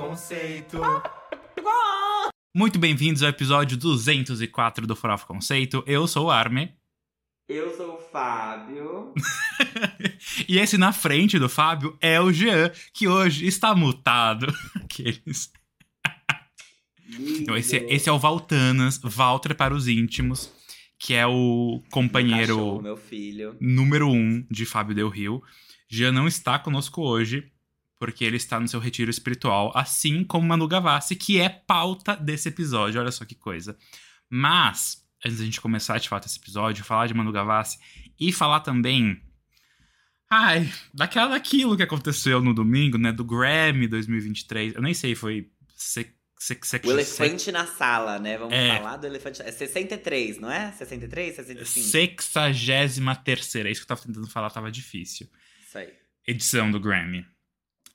Conceito. Muito bem-vindos ao episódio 204 do Farofa Conceito. Eu sou o Arme. Eu sou o Fábio. e esse na frente do Fábio é o Jean, que hoje está mutado. Aqueles. Então, esse, esse é o Valtanas, Walter para os íntimos, que é o companheiro meu, cachorro, meu filho. número um de Fábio Del Rio. Jean não está conosco hoje, porque ele está no seu retiro espiritual, assim como Manu Gavassi, que é pauta desse episódio. Olha só que coisa. Mas, antes da gente começar de fato esse episódio, falar de Manu Gavassi e falar também. Ai, daquela daquilo que aconteceu no domingo, né? Do Grammy 2023. Eu nem sei, foi. Se, se, se, o elefante na sala, né? Vamos é, falar do elefante. É 63, não é? 63, 65? 63 terceira. É isso que eu tava tentando falar, tava difícil. Isso aí. Edição do Grammy.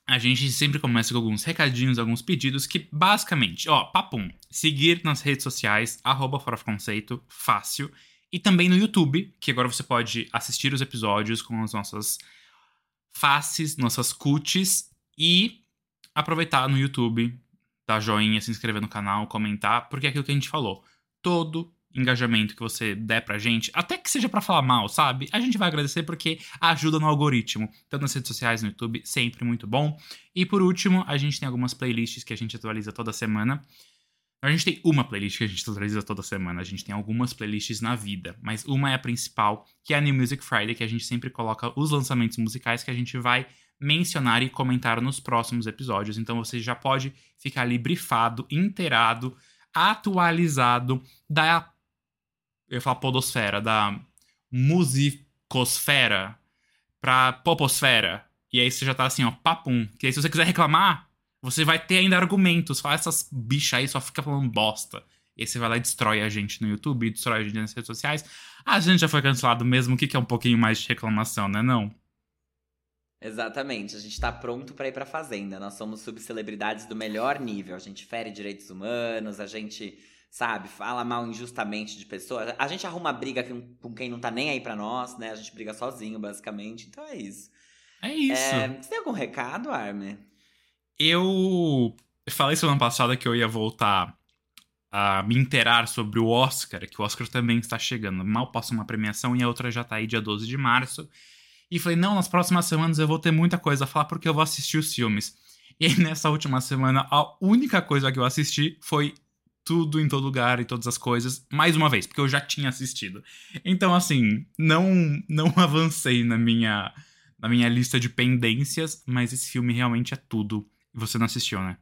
A gente sempre começa com alguns recadinhos, alguns pedidos que, basicamente, ó, papum, seguir nas redes sociais, arroba Conceito, fácil. E também no YouTube, que agora você pode assistir os episódios com as nossas faces, nossas cuties e aproveitar no YouTube, dar joinha, se inscrever no canal, comentar, porque é aquilo que a gente falou. Todo engajamento que você der pra gente, até que seja para falar mal, sabe? A gente vai agradecer porque ajuda no algoritmo. Tanto nas redes sociais, no YouTube, sempre muito bom. E por último, a gente tem algumas playlists que a gente atualiza toda semana. A gente tem uma playlist que a gente atualiza toda semana. A gente tem algumas playlists na vida, mas uma é a principal, que é a New Music Friday, que a gente sempre coloca os lançamentos musicais que a gente vai mencionar e comentar nos próximos episódios. Então você já pode ficar ali brifado, inteirado, atualizado da eu falar podosfera, da musicosfera pra poposfera. E aí você já tá assim, ó, papum. Que aí se você quiser reclamar, você vai ter ainda argumentos. Fala essas bichas aí, só fica falando bosta. E aí você vai lá e destrói a gente no YouTube, destrói a gente nas redes sociais. A gente já foi cancelado mesmo, o que, que é um pouquinho mais de reclamação, né não? Exatamente, a gente tá pronto para ir pra fazenda. Nós somos subcelebridades do melhor nível. A gente fere direitos humanos, a gente sabe? Fala mal injustamente de pessoas. A gente arruma briga com quem não tá nem aí pra nós, né? A gente briga sozinho, basicamente. Então é isso. É isso. É, você tem algum recado, Armin? Eu falei semana passada que eu ia voltar a me inteirar sobre o Oscar, que o Oscar também está chegando. Mal passa uma premiação e a outra já tá aí dia 12 de março. E falei, não, nas próximas semanas eu vou ter muita coisa a falar porque eu vou assistir os filmes. E aí, nessa última semana, a única coisa que eu assisti foi tudo em todo lugar e todas as coisas, mais uma vez, porque eu já tinha assistido. Então, assim, não não avancei na minha na minha lista de pendências, mas esse filme realmente é tudo. E você não assistiu, né?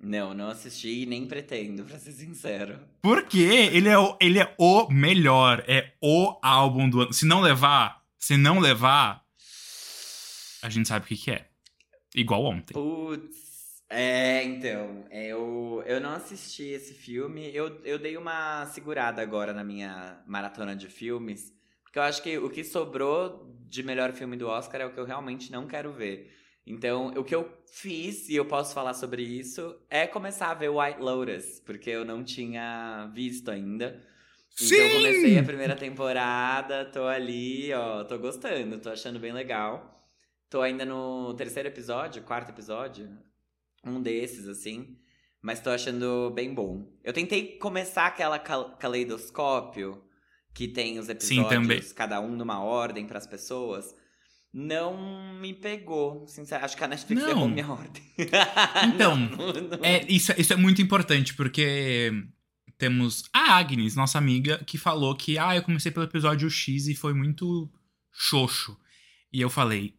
Não, não assisti e nem pretendo, pra ser sincero. Por quê? Ele é o, ele é o melhor, é o álbum do ano. Se não levar, se não levar, a gente sabe o que, que é. Igual ontem. Putz. É, então, eu, eu não assisti esse filme. Eu, eu dei uma segurada agora na minha maratona de filmes. Porque eu acho que o que sobrou de melhor filme do Oscar é o que eu realmente não quero ver. Então, o que eu fiz, e eu posso falar sobre isso, é começar a ver White Lotus, porque eu não tinha visto ainda. Sim! Então, eu comecei a primeira temporada, tô ali, ó, tô gostando, tô achando bem legal. Tô ainda no terceiro episódio, quarto episódio um desses, assim. Mas tô achando bem bom. Eu tentei começar aquela cal caleidoscópio que tem os episódios, Sim, cada um numa ordem para as pessoas. Não me pegou, sinceramente. Acho que a Netflix não. errou minha ordem. Então, não, não, É, isso, isso é muito importante, porque temos a Agnes, nossa amiga, que falou que, ah, eu comecei pelo episódio X e foi muito xoxo. E eu falei,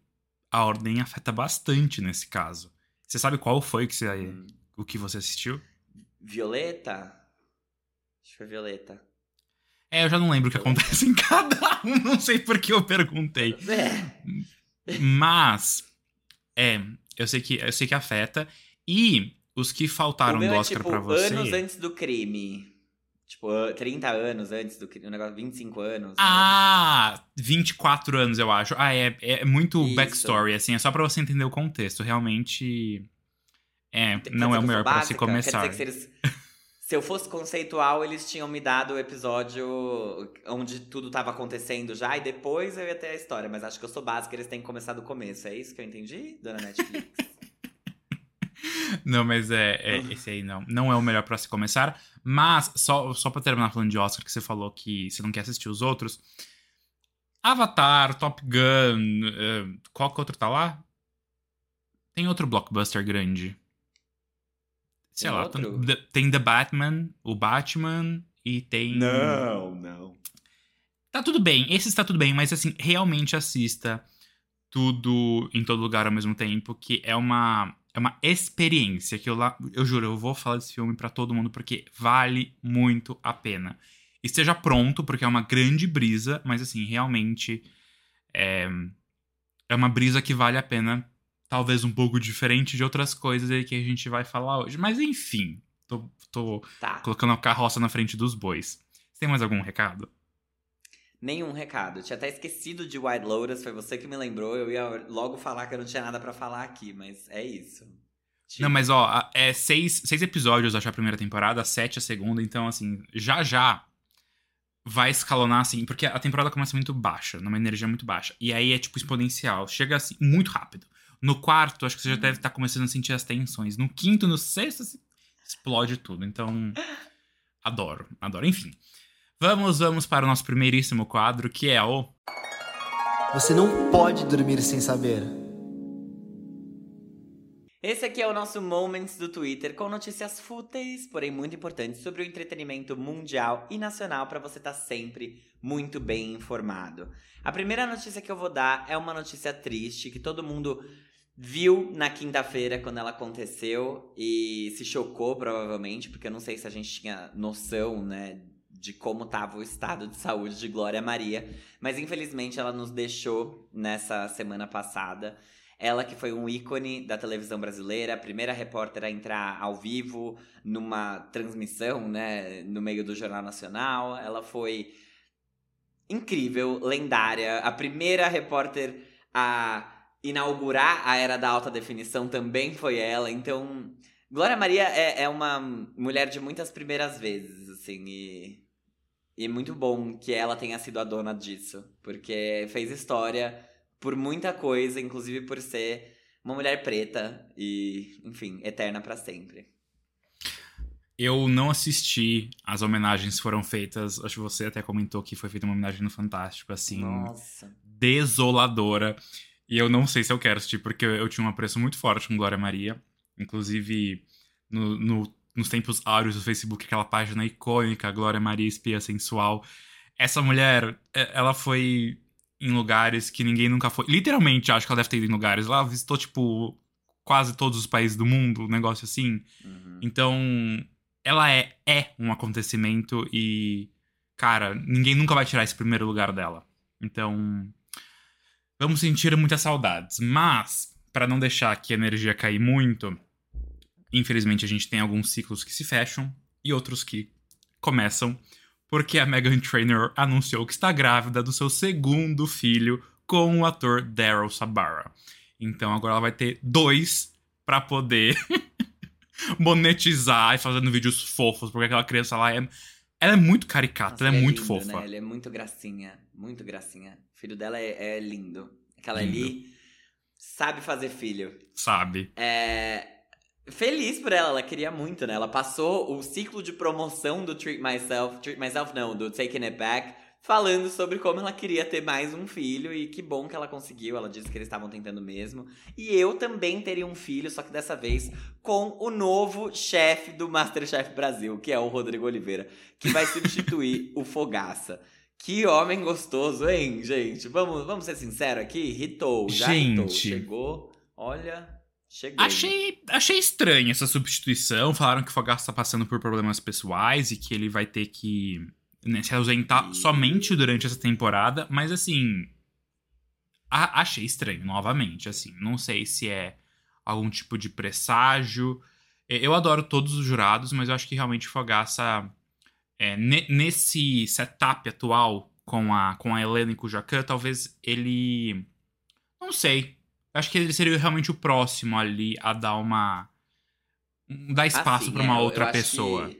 a ordem afeta bastante nesse caso. Você sabe qual foi que você, hum. o que você assistiu? Violeta? Acho que foi Violeta. É, eu já não lembro o que acontece em cada um, não sei por que eu perguntei. É. Mas, é, eu sei que, eu sei que afeta. E os que faltaram do é, Oscar tipo, pra você. anos antes do crime. Tipo, 30 anos antes do crime, um negócio, 25 anos. Ah, né? 24 anos, eu acho. Ah, é, é muito Isso. backstory, assim, é só pra você entender o contexto. Realmente. É, não é o melhor para se começar. Quer dizer que se, eles, se eu fosse conceitual, eles tinham me dado o episódio onde tudo tava acontecendo já, e depois eu ia ter a história. Mas acho que eu sou básica, eles têm que começar do começo. É isso que eu entendi, dona Netflix? Não, mas é, é, esse aí não. Não é o melhor pra se começar. Mas, só, só pra terminar falando de Oscar, que você falou que você não quer assistir os outros. Avatar, Top Gun, uh, qual que outro tá lá? Tem outro blockbuster grande. Sei Tem lá, outro? tem, tem The Batman, o Batman e tem. Não, não. Tá tudo bem, esse está tudo bem, mas assim, realmente assista tudo em todo lugar ao mesmo tempo, que é uma é uma experiência que eu lá, eu juro, eu vou falar desse filme pra todo mundo porque vale muito a pena. Esteja pronto, porque é uma grande brisa, mas assim, realmente é, é uma brisa que vale a pena, talvez um pouco diferente de outras coisas aí que a gente vai falar hoje. Mas enfim, tô, tô Tá. colocando a carroça na frente dos bois. Você tem mais algum recado? Nenhum recado. Tinha até esquecido de White Lotus, foi você que me lembrou. Eu ia logo falar que eu não tinha nada pra falar aqui, mas é isso. Tipo, Não, mas ó, é seis, seis episódios, acho, a primeira temporada, sete a segunda, então, assim, já já vai escalonar, assim, porque a temporada começa muito baixa, numa energia muito baixa. E aí é, tipo, exponencial, chega, assim, muito rápido. No quarto, acho que você já deve estar começando a sentir as tensões. No quinto, no sexto, assim, explode tudo. Então, adoro, adoro. Enfim, vamos, vamos para o nosso primeiríssimo quadro, que é o... Você não pode dormir sem saber. Esse aqui é o nosso Moments do Twitter com notícias fúteis, porém muito importantes sobre o entretenimento mundial e nacional para você estar sempre muito bem informado. A primeira notícia que eu vou dar é uma notícia triste que todo mundo viu na quinta-feira quando ela aconteceu e se chocou provavelmente, porque eu não sei se a gente tinha noção, né, de como estava o estado de saúde de Glória Maria, mas infelizmente ela nos deixou nessa semana passada. Ela que foi um ícone da televisão brasileira, a primeira repórter a entrar ao vivo numa transmissão, né, no meio do Jornal Nacional. Ela foi incrível, lendária, a primeira repórter a inaugurar a era da alta definição também foi ela. Então, Glória Maria é, é uma mulher de muitas primeiras vezes, assim, e, e é muito bom que ela tenha sido a dona disso, porque fez história por muita coisa, inclusive por ser uma mulher preta e, enfim, eterna pra sempre. Eu não assisti, as homenagens foram feitas, acho que você até comentou que foi feita uma homenagem no Fantástico, assim, Nossa. desoladora. E eu não sei se eu quero assistir, porque eu, eu tinha um apreço muito forte com Glória Maria. Inclusive, no, no- nos tempos áureos do Facebook, aquela página icônica, Glória Maria Espia Sensual. Essa mulher, é, ela foi em lugares que ninguém nunca foi. Literalmente, acho que ela deve ter ido em lugares. Ela visitou, tipo, quase todos os países do mundo, um negócio assim. Uhum. Então, ela é, é um acontecimento e, cara, ninguém nunca vai tirar esse primeiro lugar dela. Então, vamos sentir muitas saudades. Mas, para não deixar que a energia cair muito, infelizmente a gente tem alguns ciclos que se fecham e outros que começam, porque a Megan Trainor anunciou que está grávida do seu segundo filho com o ator Daryl Sabara. Então agora ela vai ter dois pra poder monetizar e fazendo vídeos fofos, porque aquela criança lá é. Ela é muito caricata, Nossa, ela é ele muito lindo, fofa. Né? Ele é muito gracinha, muito gracinha. O filho dela é, é lindo. Aquela Lindo. ali sabe fazer filho. Sabe? É, Feliz por ela, ela queria muito, né? Ela passou o ciclo de promoção do Treat Myself, Treat Myself não, do Taking It Back, falando sobre como ela queria ter mais um filho e que bom que ela conseguiu. Ela disse que eles estavam tentando mesmo. E eu também teria um filho, só que dessa vez com o novo chefe do Masterchef Brasil, que é o Rodrigo Oliveira, que vai substituir o Fogaça. Que homem gostoso, hein, gente? Vamos, vamos ser sinceros aqui? Hitou, já hitou. Gente. Chegou, olha, chegou. Achei, achei estranha essa substituição. Falaram que o Fogaça tá passando por problemas pessoais e que ele vai ter que né, se ausentar Ih. somente durante essa temporada. Mas assim. a- achei estranho, novamente. Assim, não sei se é algum tipo de presságio. E- Eu adoro todos os jurados, mas eu acho que realmente o Fogaça. é, ne- nesse setup atual com a, com a Helena e com o Jacan, talvez ele. Não sei. Acho que ele seria realmente o próximo ali a dar uma. dar espaço Assim, pra é, uma eu- outra eu pessoa.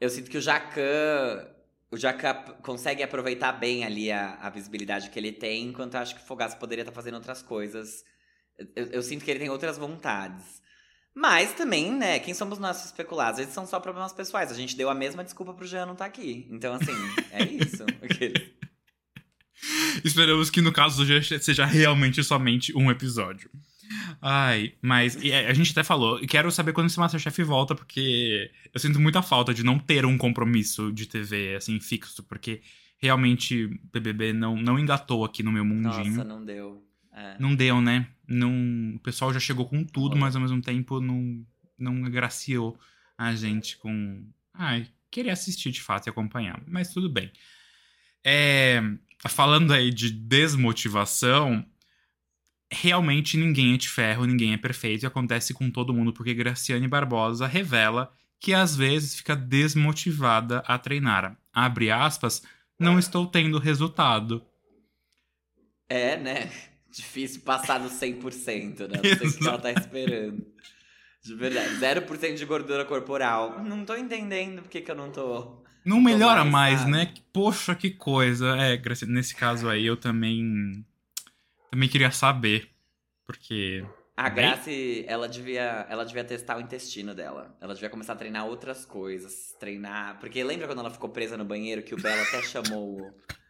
Eu sinto que o Jacan. O Jacan consegue aproveitar bem ali a, a visibilidade que ele tem, enquanto eu acho que o Fogaça poderia estar fazendo outras coisas. Eu, eu sinto que ele tem outras vontades. Mas também, né, quem somos nós especulados? Eles são só problemas pessoais. A gente deu a mesma desculpa pro Jean não estar tá aqui. Então, assim, é isso. Esperamos que no caso do seja realmente somente um episódio. Ai, mas é, a gente até falou, quero saber quando esse Masterchef volta, porque eu sinto muita falta de não ter um compromisso de TV, assim, fixo, porque realmente BBB não, não engatou aqui no meu mundinho. Nossa, não deu. É. Não deu, né? Não, o pessoal já chegou com tudo, mas ao mesmo tempo não, não agraciou a gente com. Ai, querer assistir de fato e acompanhar. Mas tudo bem. É, falando aí de desmotivação, realmente ninguém é de ferro, ninguém é perfeito e acontece com todo mundo porque Graciane Barbosa revela que às vezes fica desmotivada a treinar. Abre aspas, não estou tendo resultado. É, né? difícil passar no 100%, né? Não sei o que ela tá esperando. De verdade. 0% de gordura corporal. Não tô entendendo por que, que eu não tô. Não melhora mais, mais né? Poxa, que coisa. É, nesse caso aí eu também. Também queria saber. Porque. A Grace, ela devia, ela devia testar o intestino dela. Ela devia começar a treinar outras coisas. Treinar. Porque lembra quando ela ficou presa no banheiro que o Belo até chamou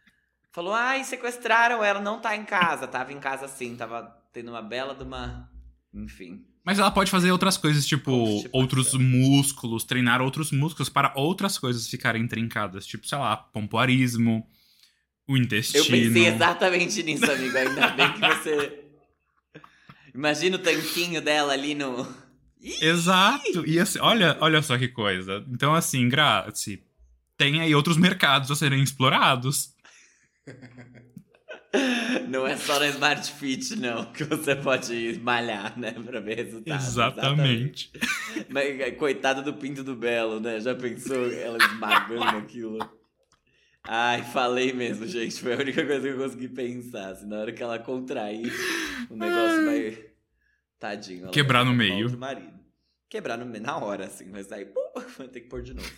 Falou, ai, sequestraram ela, não tá em casa. Tava em casa sim, tava tendo uma bela de uma. Enfim. Mas ela pode fazer outras coisas, tipo, outros músculos, treinar outros músculos para outras coisas ficarem trincadas. Tipo, sei lá, pompoarismo, o intestino. Eu pensei exatamente nisso, amigo. Ainda bem que você. Imagina o tanquinho dela ali no. Exato! E assim, olha, olha só que coisa. Então, assim, Grazi, tem aí outros mercados a serem explorados. Não é só na Smart Fit, não, que você pode malhar, né, pra ver resultados. Exatamente. Exatamente. Mas, coitada do Pinto do Belo, né? Já pensou ela esmagando aquilo? Ai, falei mesmo, gente. Foi a única coisa que eu consegui pensar. Assim, na hora que ela contrair, o negócio vai. Tadinho. Quebrar no meio. Marido. Quebrar no meio, na hora, assim. Mas aí, pô, vai ter que pôr de novo.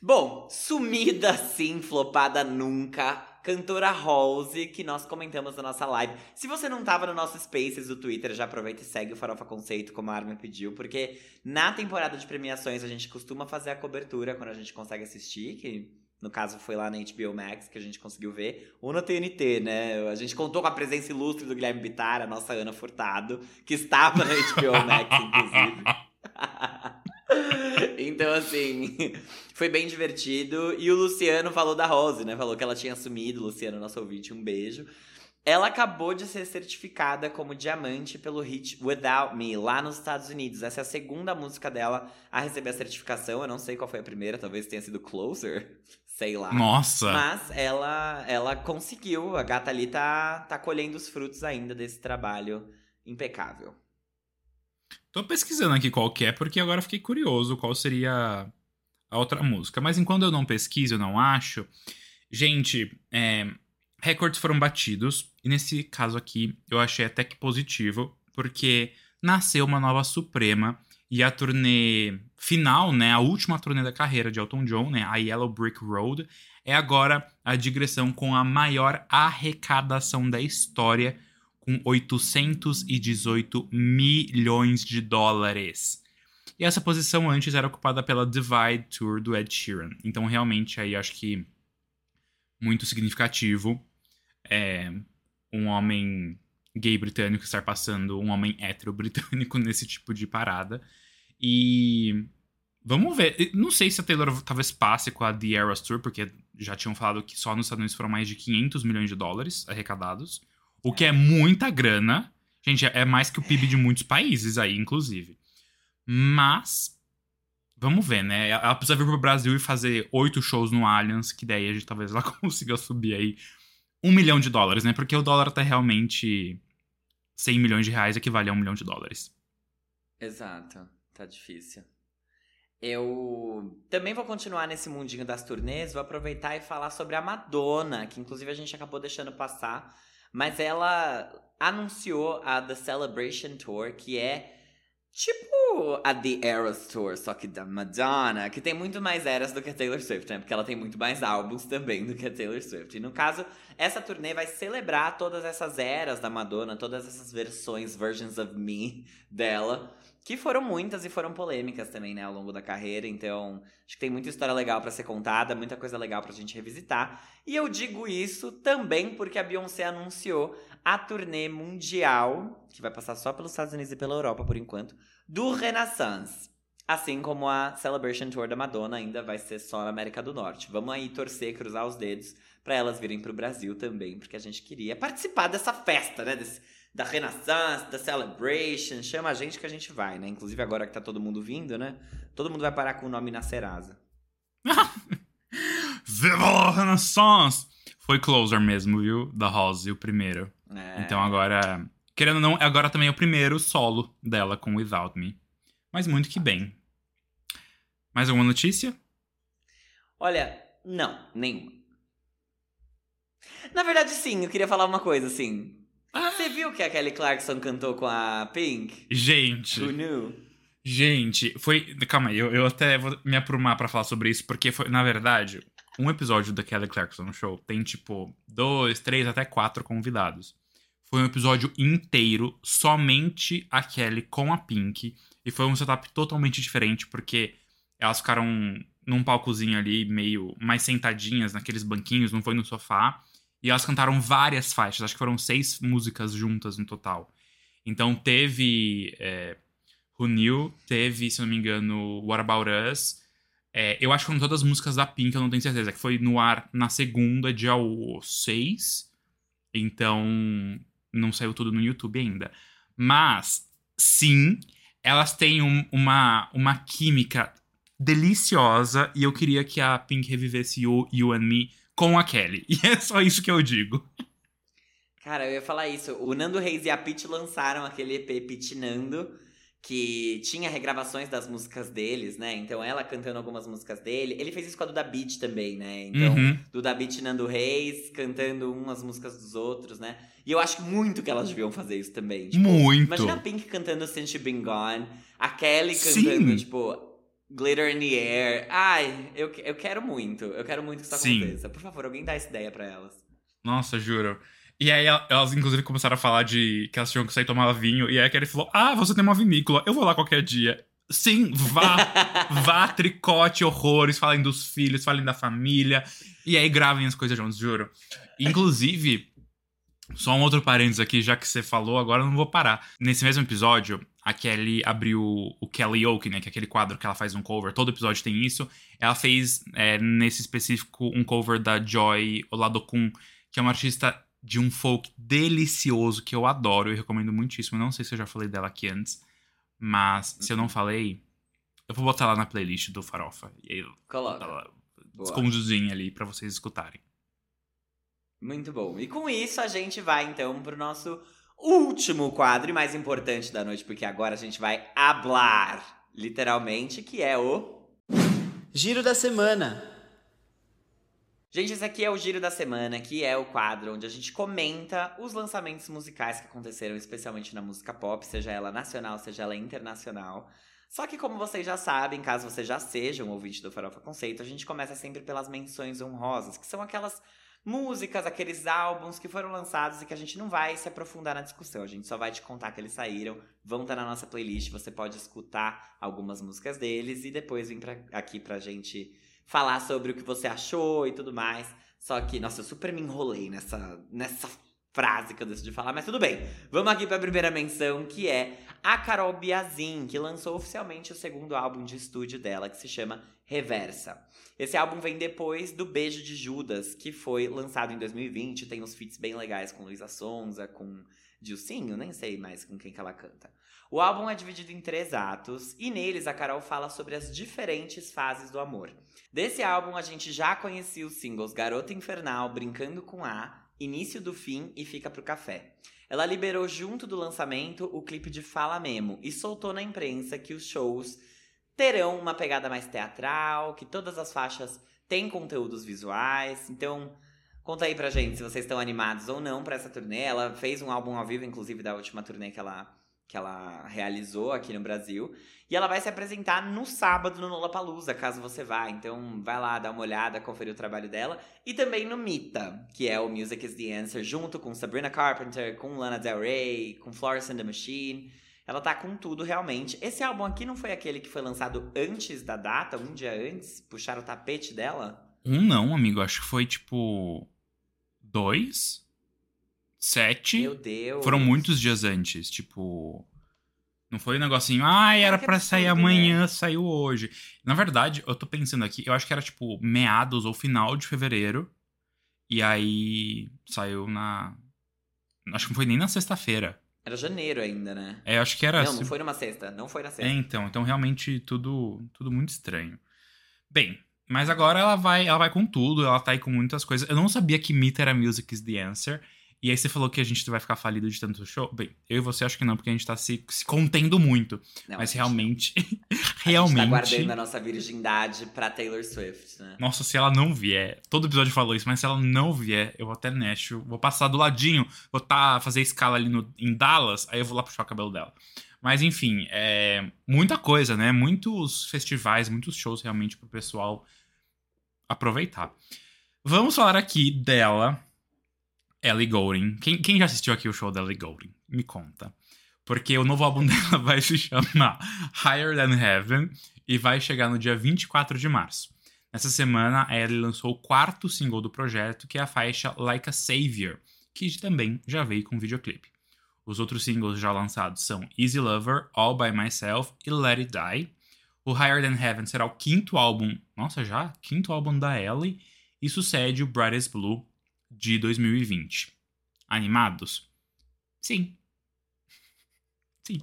Bom, sumida assim, flopada nunca cantora Rose, que nós comentamos na nossa live. Se você não tava no nosso Spaces do Twitter, já aproveita e segue o Farofa Conceito, como a Armin pediu, porque na temporada de premiações a gente costuma fazer a cobertura quando a gente consegue assistir, que no caso foi lá na HBO Max que a gente conseguiu ver, ou na TNT, né? A gente contou com a presença ilustre do Guilherme Bittar, a nossa Ana Furtado, que estava na HBO Max, inclusive. então, assim, foi bem divertido. E o Luciano falou da Rose, né? Falou que ela tinha assumido, Luciano, nosso ouvinte, um beijo. Ela acabou de ser certificada como diamante pelo hit Without Me, lá nos Estados Unidos. Essa é a segunda música dela a receber a certificação. Eu não sei qual foi a primeira, talvez tenha sido Closer. Sei lá. Nossa! Mas ela, ela conseguiu. A gata ali tá, tá colhendo os frutos ainda desse trabalho impecável. Tô pesquisando aqui qual que é, porque agora fiquei curioso qual seria a outra música. Mas enquanto eu não pesquiso, eu não acho. Gente, é, recordes foram batidos. E nesse caso aqui, eu achei até que positivo, porque nasceu uma nova Suprema. E a turnê final, né, a última turnê da carreira de Elton John, né, a Yellow Brick Road, é agora a digressão com a maior arrecadação da história com 818 milhões de dólares. E essa posição antes era ocupada pela Divide Tour do Ed Sheeran. Então, realmente, aí acho que muito significativo é um homem gay britânico estar passando um homem hétero britânico nesse tipo de parada. E vamos ver. Não sei se a Taylor talvez passe com a The Eras Tour, porque já tinham falado que só nos Estados Unidos foram mais de 500 milhões de dólares arrecadados. O que é muita grana. Gente, é mais que o PIB de muitos países aí, inclusive. Mas. Vamos ver, né? Ela precisa vir pro Brasil e fazer oito shows no Allianz, que daí a gente talvez ela consiga subir aí um milhão de dólares, né? Porque o dólar tá realmente 100 milhões de reais equivale a um milhão de dólares. Exato. Tá difícil. Eu também vou continuar nesse mundinho das turnês, vou aproveitar e falar sobre a Madonna, que inclusive a gente acabou deixando passar mas ela anunciou a The Celebration Tour, que é tipo a The Eras Tour, só que da Madonna, que tem muito mais eras do que a Taylor Swift, né? Porque ela tem muito mais álbuns também do que a Taylor Swift. E no caso, essa turnê vai celebrar todas essas eras da Madonna, todas essas versões, versions of me dela. Que foram muitas e foram polêmicas também, né, ao longo da carreira. Então, acho que tem muita história legal para ser contada, muita coisa legal pra gente revisitar. E eu digo isso também porque a Beyoncé anunciou a turnê mundial, que vai passar só pelos Estados Unidos e pela Europa por enquanto, do Renaissance. Assim como a Celebration Tour da Madonna ainda vai ser só na América do Norte. Vamos aí torcer, cruzar os dedos para elas virem pro Brasil também, porque a gente queria participar dessa festa, né? Desse, da Renaissance, da Celebration. Chama a gente que a gente vai, né? Inclusive agora que tá todo mundo vindo, né? Todo mundo vai parar com o nome na Serasa. Viva a Renaissance! Foi Closer mesmo, viu? Da Rose, o primeiro. É. Então agora, querendo ou não, agora também é o primeiro solo dela com Without Me. Mas muito que bem. Mais alguma notícia? Olha, não, nenhuma. Na verdade, sim, eu queria falar uma coisa, assim. Você viu que a Kelly Clarkson cantou com a Pink? Gente, Who knew? gente, foi. Calma aí, eu, eu até vou me aprumar pra falar sobre isso, porque foi, na verdade, um episódio da Kelly Clarkson Show tem tipo dois, três, até quatro convidados. Foi um episódio inteiro somente a Kelly com a Pink. E foi um setup totalmente diferente, porque elas ficaram num palcozinho ali, meio mais sentadinhas naqueles banquinhos, não foi no sofá. E elas cantaram várias faixas, acho que foram seis músicas juntas no total. Então teve é, Who Knew, teve, se não me engano, What About Us. É, eu acho que foram todas as músicas da Pink, eu não tenho certeza, que foi no ar na segunda, dia 6. Então, não saiu tudo no YouTube ainda. Mas, sim, elas têm um- uma, uma química deliciosa e eu queria que a Pink revivesse o You and Me com a Kelly. E é só isso que eu digo. Cara, eu ia falar isso. O Nando Reis e a Pitty lançaram aquele EP Pitinando, que tinha regravações das músicas deles, né? Então ela cantando algumas músicas dele. Ele fez isso com a Duda Beat também, né? Então, Uhum. Duda Beat e Nando Reis cantando umas músicas dos outros, né? E eu acho muito que elas deviam fazer isso também. Tipo, Muito. Imagina a Pink cantando Since You've Been Gone, a Kelly Sim. cantando, tipo, Glitter in the Air. Ai, eu, eu quero muito. Eu quero muito que isso Sim. aconteça. Por favor, alguém dá essa ideia pra elas. Nossa, juro. E aí el- elas, inclusive, começaram a falar de que elas tinham que sair tomar vinho. E aí a Kelly falou: Ah, você tem uma vinícola, eu vou lá qualquer dia. Sim, vá, vá, tricote horrores, falem dos filhos, falem da família. E aí gravem as coisas juntos, juro. Inclusive, só um outro parênteses aqui, já que você falou, agora eu não vou parar. Nesse mesmo episódio, a Kelly abriu o Kelly Oak, né? Que é aquele quadro que ela faz um cover. Todo episódio tem isso. Ela fez, é, nesse específico, um cover da Joy Oladokun, que é uma artista de um folk delicioso que eu adoro e recomendo muitíssimo. Não sei se eu já falei dela aqui antes, mas se eu não falei, eu vou botar lá na playlist do Farofa. E aí, Coloca. lá, escondidinho ali pra vocês escutarem. Muito bom. E com isso a gente vai então pro nosso último quadro e mais importante da noite, porque agora a gente vai hablar, literalmente, que é o. Giro da semana. Gente, esse aqui é o Giro da Semana, que é o quadro onde a gente comenta os lançamentos musicais que aconteceram, especialmente na música pop, seja ela nacional, seja ela internacional. Só que, como vocês já sabem, caso você já seja um ouvinte do Farofa Conceito, a gente começa sempre pelas menções honrosas, que são aquelas músicas, aqueles álbuns que foram lançados e que a gente não vai se aprofundar na discussão. A gente só vai te contar que eles saíram, vão estar na nossa playlist, você pode escutar algumas músicas deles e depois vir pra, aqui pra gente falar sobre o que você achou e tudo mais. Só que, nossa, eu super me enrolei nessa, nessa frase que eu decidi falar, mas tudo bem. Vamos aqui pra primeira menção, que é a Carol Biazin, que lançou oficialmente o segundo álbum de estúdio dela, que se chama Reversa. Esse álbum vem depois do Beijo de Judas, que foi lançado em 2020. Tem uns feats bem legais com Luísa Sonza, com Dilcinho, nem sei mais com quem que ela canta. O álbum é dividido em três atos, e neles a Carol fala sobre as diferentes fases do amor. Desse álbum a gente já conhecia os singles Garota Infernal, Brincando com A, Início do Fim e Fica Pro Café. Ela liberou junto do lançamento o clipe de Fala Memo e soltou na imprensa que os shows terão uma pegada mais teatral, que todas as faixas têm conteúdos visuais. Então, conta aí pra gente se vocês estão animados ou não pra essa turnê. Ela fez um álbum ao vivo, inclusive, da última turnê que ela, que ela realizou aqui no Brasil. E ela vai se apresentar no sábado no Lollapalooza, caso você vá. Então, vai lá, dá uma olhada, conferir o trabalho dela. E também no Mita, que é o Music is the Answer, junto com Sabrina Carpenter, com Lana Del Rey, com Florence and the Machine. Ela tá com tudo realmente. Esse álbum aqui não foi aquele que foi lançado antes da data, um dia antes? Puxaram o tapete dela? Um não, amigo. Acho que foi tipo. Dois? Sete? Meu Deus. Foram muitos dias antes. Tipo. Não foi um negocinho, ah, era que pra sair né? amanhã, saiu hoje. Na verdade, eu tô pensando aqui, eu acho que era tipo meados ou final de fevereiro. E aí saiu na. Acho que não foi nem na sexta-feira. Era janeiro ainda, né? É, acho que era. não, não foi numa sexta. Não foi na É, sexta. então, então realmente tudo, tudo muito estranho. Bem, mas agora ela vai, ela vai com tudo, ela tá aí com muitas coisas. Eu não sabia que Meet era Music is the Answer. E aí você falou que a gente vai ficar falido de tanto show. Bem, eu e você acho que não, porque a gente tá se, se contendo muito. Não, mas realmente, não. A gente tá realmente. guardando a nossa virgindade pra Taylor Swift, né? Nossa, se ela não vier, todo episódio falou isso, mas se ela não vier, eu vou até Nashville, vou passar do ladinho, vou tá, fazer escala ali no, em Dallas, aí eu vou lá puxar o cabelo dela. Mas enfim, é muita coisa, né? Muitos festivais, muitos shows realmente pro pessoal aproveitar. Vamos falar aqui dela, Ellie Goulding. Quem, quem já assistiu aqui o show da Ellie Goulding? Me conta. Porque o novo álbum dela vai se chamar Higher Than Heaven e vai chegar no dia 24 de março. Nessa semana, a Ellie lançou o quarto single do projeto, que é a faixa Like a Savior, que também já veio com videoclipe. Os outros singles já lançados são Easy Lover, All By Myself e Let It Die. O Higher Than Heaven será o quinto álbum, nossa já, quinto álbum da Ellie, e sucede o Brightest Blue de 2020. Animados? Sim. Sim.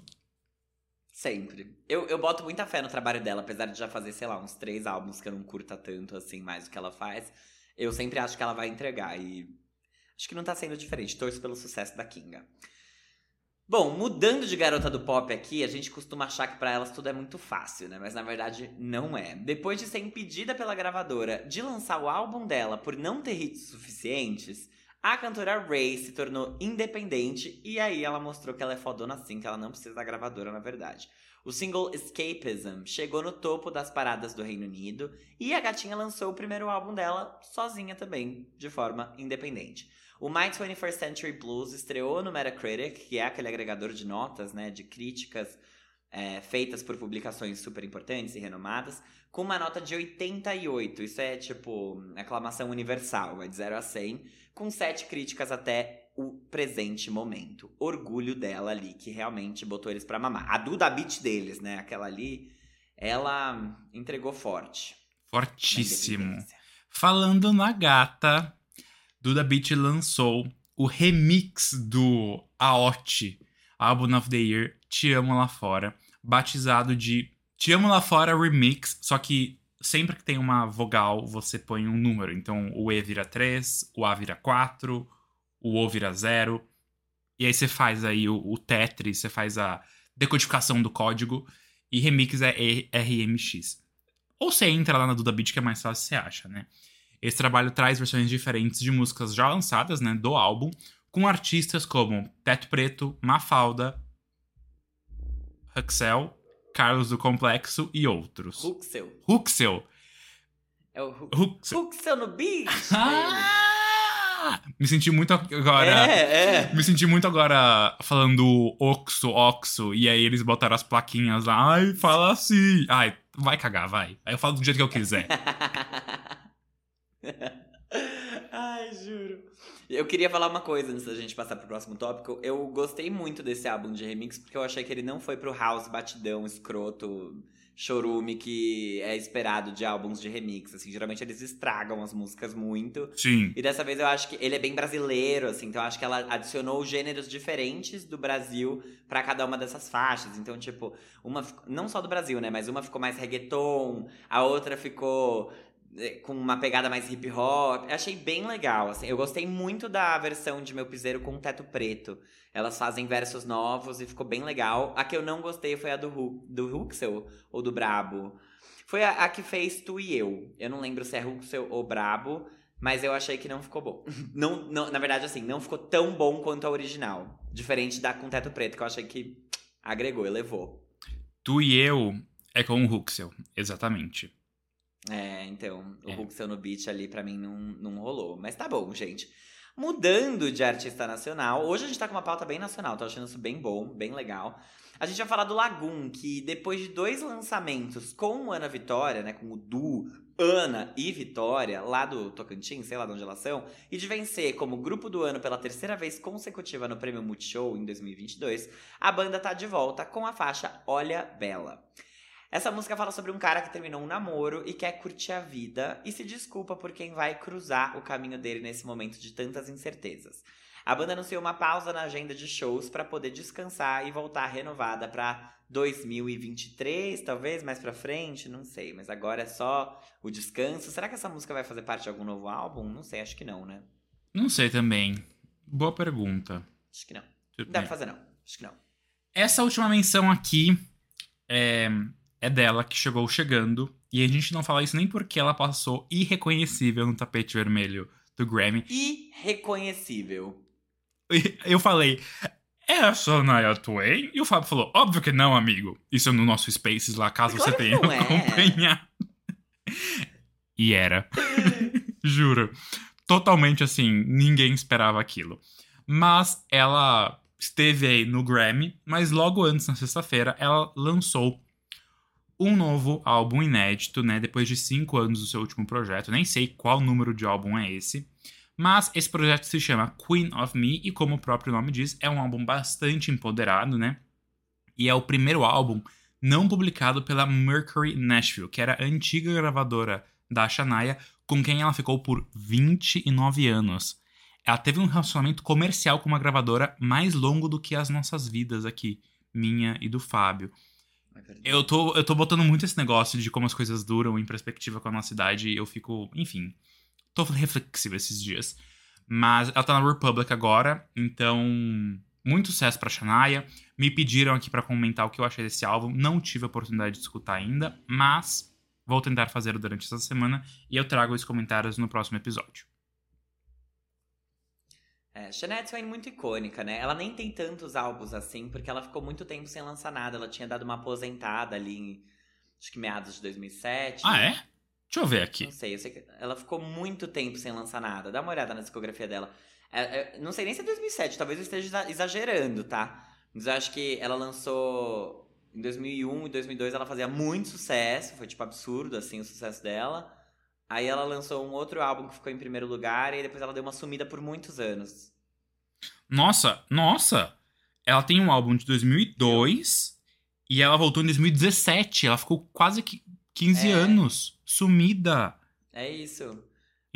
Sempre. Eu, eu boto muita fé no trabalho dela, apesar de já fazer, sei lá, uns três álbuns que eu não curta tanto, assim, mais do que ela faz. Eu sempre acho que ela vai entregar e acho que não tá sendo diferente. Torço pelo sucesso da Kinga. Bom, mudando de garota do pop aqui, a gente costuma achar que pra elas tudo é muito fácil, né? Mas na verdade não é. Depois de ser impedida pela gravadora de lançar o álbum dela por não ter hits suficientes, a cantora Ray se tornou independente e aí ela mostrou que ela é fodona assim, que ela não precisa da gravadora, na verdade. O single Escapism chegou no topo das paradas do Reino Unido e a gatinha lançou o primeiro álbum dela sozinha também, de forma independente. O My 21st Century Blues estreou no Metacritic, que é aquele agregador de notas, né, de críticas é, feitas por publicações super importantes e renomadas, com uma nota de 88. Isso é tipo aclamação universal, vai de 0 a 100, com sete críticas até o presente momento. Orgulho dela ali, que realmente botou eles pra mamar. A Duda Beat deles, né? Aquela ali, ela entregou forte. Fortíssimo. Falando na gata, Duda Beat lançou o remix do Aote, Album of the Year, Te Amo Lá Fora, batizado de Te Amo Lá Fora Remix, só que sempre que tem uma vogal, você põe um número. Então o E vira 3, o A vira 4, o O vira 0. E aí você faz aí o, o Tetris, você faz a decodificação do código, e remix é RMX. Ou você entra lá na Duda Beat, que é mais fácil, você acha, né? Esse trabalho traz versões diferentes de músicas já lançadas, né, do álbum, com artistas como Teto Preto, Mafalda, Huxel, Carlos do Complexo e outros. Huxel. Huxel. É o Hu- Huxel. Huxel no beat! Ah! Me senti muito agora. É, é. Me senti muito agora falando Oxo, Oxo, e aí eles botaram as plaquinhas lá. Ai, fala assim. Ai, vai cagar, vai. Aí eu falo do jeito que eu quiser. Ai, juro. Eu queria falar uma coisa antes da gente passar pro próximo tópico. Eu gostei muito desse álbum de remix porque eu achei que ele não foi pro house batidão, escroto, chorume que é esperado de álbuns de remix. Assim, geralmente eles estragam as músicas muito. Sim. E dessa vez eu acho que ele é bem brasileiro, assim, então eu acho que ela adicionou gêneros diferentes do Brasil pra cada uma dessas faixas. Então, tipo, uma não só do Brasil, né, mas uma ficou mais reggaeton, a outra ficou com uma pegada mais hip hop. Achei bem legal, assim. Eu gostei muito da versão de Meu Piseiro com teto preto. Elas fazem versos novos e ficou bem legal. A que eu não gostei foi a do, Hu do Huxel ou do Brabo. Foi a, a que fez Tu e Eu. Eu não lembro se é Huxel ou Brabo, mas eu achei que não ficou bom. Não, não, na verdade, assim, não ficou tão bom quanto a original. Diferente da com teto preto, que eu achei que agregou, elevou. Tu e eu é com o Huxel, exatamente. É, então, o É. Huxel no beat ali pra mim não, não rolou. Mas tá bom, gente. Mudando de artista nacional, hoje a gente tá com uma pauta bem nacional, tô achando isso bem bom, bem legal. A gente vai falar do Lagoon, que depois de dois lançamentos com Ana Vitória, né, com o Du, Ana e Vitória, lá do Tocantins, sei lá de onde elas são, e de vencer como grupo do ano pela terceira vez consecutiva no Prêmio Multishow em 2022, a banda tá de volta com a faixa Olha Bela. Essa música fala sobre um cara que terminou um namoro e quer curtir a vida e se desculpa por quem vai cruzar o caminho dele nesse momento de tantas incertezas. A banda anunciou uma pausa na agenda de shows para poder descansar e voltar renovada para 2023, talvez mais para frente, não sei, mas agora é só o descanso. Será que essa música vai fazer parte de algum novo álbum? Não sei, acho que não, né? Não sei também. Boa pergunta. Acho que não. Não deve fazer não. Acho que não. Essa última menção aqui é, é dela que chegou chegando. E a gente não fala isso nem porque ela passou irreconhecível no tapete vermelho do Grammy. Irreconhecível. Eu falei, é a Shania Twain? E o Fábio falou, óbvio que não, amigo. Isso é no nosso Spaces lá, caso Claro você tenha é. acompanhado. e era. Juro. Totalmente assim, ninguém esperava aquilo. Mas ela esteve aí no Grammy, mas logo antes, na sexta-feira, ela lançou um novo álbum inédito, né? Depois de cinco anos do seu último projeto. Nem sei qual número de álbum é esse. Mas esse projeto se chama Queen of Me e, como o próprio nome diz, é um álbum bastante empoderado, né? E é o primeiro álbum não publicado pela Mercury Nashville, que era a antiga gravadora da Shania, com quem ela ficou por 29 anos. Ela teve um relacionamento comercial com uma gravadora mais longo do que as nossas vidas aqui, minha e do Fábio. É. Eu tô, eu tô botando muito esse negócio de como as coisas duram em perspectiva com a nossa idade eu fico, enfim, tô reflexivo esses dias. Mas ela tá na Republic agora, então muito sucesso pra Shania. Me pediram aqui pra comentar o que eu achei desse álbum, não tive a oportunidade de escutar ainda, mas vou tentar fazer durante essa semana e eu trago os comentários no próximo episódio. É, Shania Twain muito icônica, né? Ela nem tem tantos álbuns assim, porque ela ficou muito tempo sem lançar nada. Ela tinha dado uma aposentada ali em, acho que meados de 2007. Ah, é? Deixa eu ver aqui. Não sei, eu sei que ela ficou muito tempo sem lançar nada. Dá uma olhada na discografia dela. É, é, não sei nem se é 2007, talvez eu esteja exa- exagerando, tá? Mas eu acho que ela lançou em 2001 e 2002 ela fazia muito sucesso, foi tipo absurdo assim o sucesso dela. Aí ela lançou um outro álbum que ficou em primeiro lugar e depois ela deu uma sumida por muitos anos. Nossa, nossa! Ela tem um álbum de 2002 e ela voltou em 2017. Ela ficou quase que 15 É. anos sumida. É isso.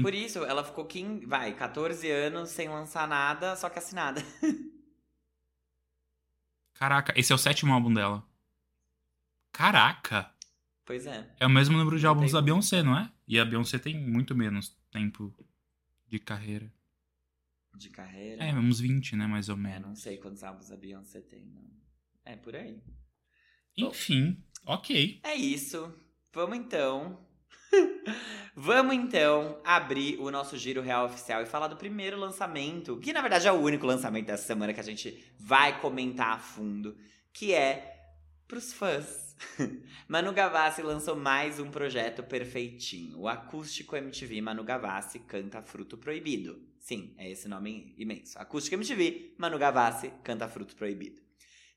Por isso, ela ficou, 15, vai, 14 anos sem lançar nada, só que assinada. Caraca, esse é o sétimo álbum dela. Caraca! Pois é. É o mesmo número de álbuns da Beyoncé, não é? E a Beyoncé tem muito menos tempo de carreira. De carreira. É, uns 20, né, mais ou É, menos. não sei quantos álbuns a Beyoncé tem, não. É, por aí. Enfim, ok. É isso. Vamos então. Vamos então abrir o nosso giro real oficial e falar do primeiro lançamento, que na verdade é o único lançamento dessa semana que a gente vai comentar a fundo, que é pros fãs. Manu Gavassi lançou mais um projeto perfeitinho. O acústico MTV Manu Gavassi canta Fruto Proibido. Sim, é esse nome imenso. Acústico MTV Manu Gavassi canta Fruto Proibido.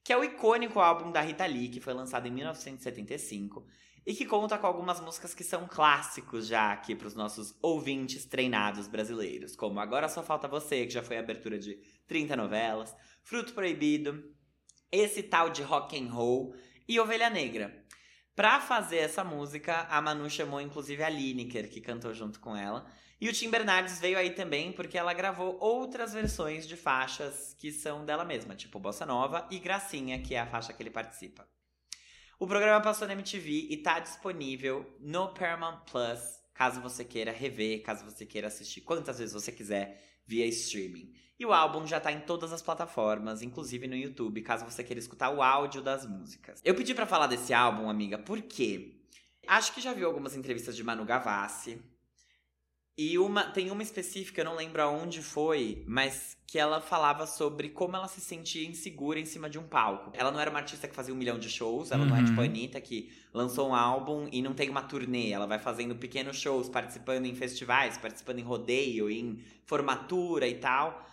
Que é o icônico álbum da Rita Lee, que foi lançado em 1975 e que conta com algumas músicas que são clássicos já aqui para os nossos ouvintes treinados brasileiros, como Agora Só Falta Você, que já foi abertura de 30 novelas, Fruto Proibido, esse tal de rock and roll e Ovelha Negra. Pra fazer essa música, a Manu chamou inclusive a Lineker, que cantou junto com ela. E o Tim Bernardes veio aí também porque ela gravou outras versões de faixas que são dela mesma, tipo Bossa Nova e Gracinha, que é a faixa que ele participa. O programa passou na MTV e tá disponível no Paramount Plus, caso você queira rever, caso você queira assistir quantas vezes você quiser via streaming. E o álbum já tá em todas as plataformas, inclusive no YouTube, caso você queira escutar o áudio das músicas. Eu pedi pra falar desse álbum, amiga, porque acho que já viu algumas entrevistas de Manu Gavassi. E uma, tem uma específica, eu não lembro aonde foi, mas que ela falava sobre como ela se sentia insegura em cima de um palco. Ela não era uma artista que fazia um milhão de shows, ela não é Uhum. tipo a Anitta que lançou um álbum e não tem uma turnê. Ela vai fazendo pequenos shows, participando em festivais, participando em rodeio, em formatura e tal.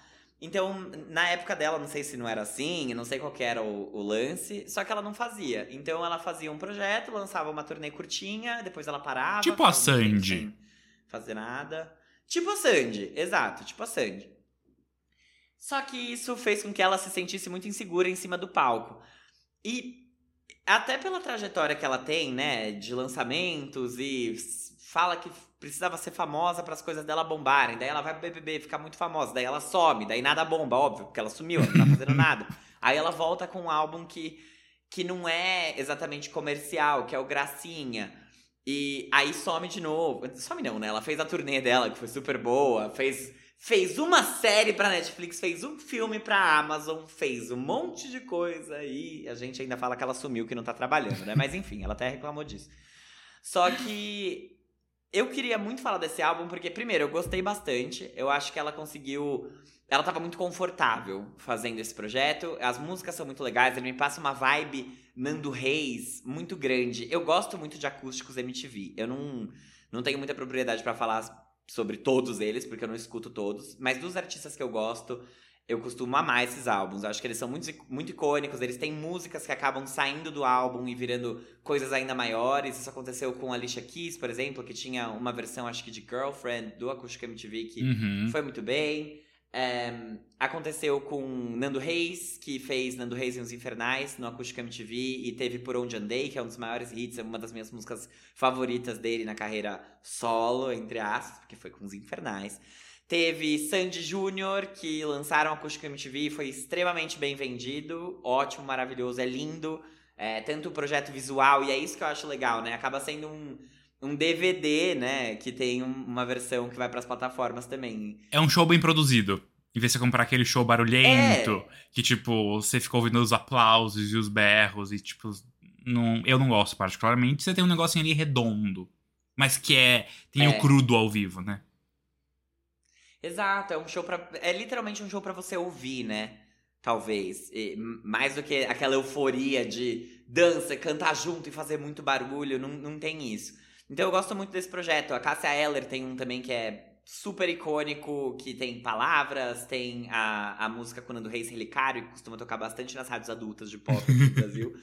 Então, na época dela, não sei se não era assim, não sei qual que era o, o lance, só que ela não fazia. Então ela fazia um projeto, lançava uma turnê curtinha, depois ela parava. Tipo a Sandy. Fazer nada. Tipo a Sandy, exato, tipo a Sandy. Só que isso fez com que ela se sentisse muito insegura em cima do palco. E até pela trajetória que ela tem, né, de lançamentos e fala que precisava ser famosa para as coisas dela bombarem. Daí ela vai pro BBB, fica muito famosa, daí ela some, daí nada bomba, óbvio, porque ela sumiu, ela não tá fazendo nada. Aí ela volta com um álbum que que não é exatamente comercial, que é o Gracinha. E aí some de novo. Some não, né? Ela fez a turnê dela, que foi super boa, fez fez uma série pra Netflix, fez um filme pra Amazon, fez um monte de coisa e a gente ainda fala que ela sumiu, que não tá trabalhando, né? Mas enfim, ela até reclamou disso. Só que eu queria muito falar desse álbum porque, primeiro, eu gostei bastante. Eu acho que ela conseguiu. Ela tava muito confortável fazendo esse projeto. As músicas são muito legais, ele me passa uma vibe Nando Reis muito grande. Eu gosto muito de acústicos MTV. Eu não, não tenho muita propriedade pra falar sobre todos eles, porque eu não escuto todos. Mas dos artistas que eu gosto, eu costumo amar esses álbuns. Eu acho que eles são muito, muito icônicos. Eles têm músicas que acabam saindo do álbum e virando coisas ainda maiores. Isso aconteceu com Alicia Keys, por exemplo, que tinha uma versão, acho que de Girlfriend, do Acústico MTV, que Uhum. foi muito bem. É, aconteceu com Nando Reis, que fez Nando Reis e os Infernais no Acústico MTV e teve Por Onde Andei, que é um dos maiores hits, é uma das minhas músicas favoritas dele na carreira solo, entre aspas, porque foi com os Infernais. Teve Sandy Júnior, que lançaram o Acústico MTV, foi extremamente bem vendido, ótimo, maravilhoso, é lindo. É, tanto o projeto visual, e é isso que eu acho legal, né? Acaba sendo um, um DVD, né? Que tem um- uma versão que vai pras plataformas também. É um show bem produzido. Em vez de você comprar aquele show barulhento, É. que, tipo, você fica ouvindo os aplausos e os berros e, tipo, não, eu não gosto particularmente. Você tem um negocinho ali redondo, mas que é. tem É. o crudo ao vivo, né? Exato, é um show pra. É literalmente um show pra você ouvir, né? Talvez. E, mais do que aquela euforia de dança, cantar junto e fazer muito barulho. Não, não tem isso. Então eu gosto muito desse projeto. A Cássia Eller tem um também que é super icônico, que tem palavras, tem a, a música com o Nando Reis Relicário, que costuma tocar bastante nas rádios adultas de pop no Brasil.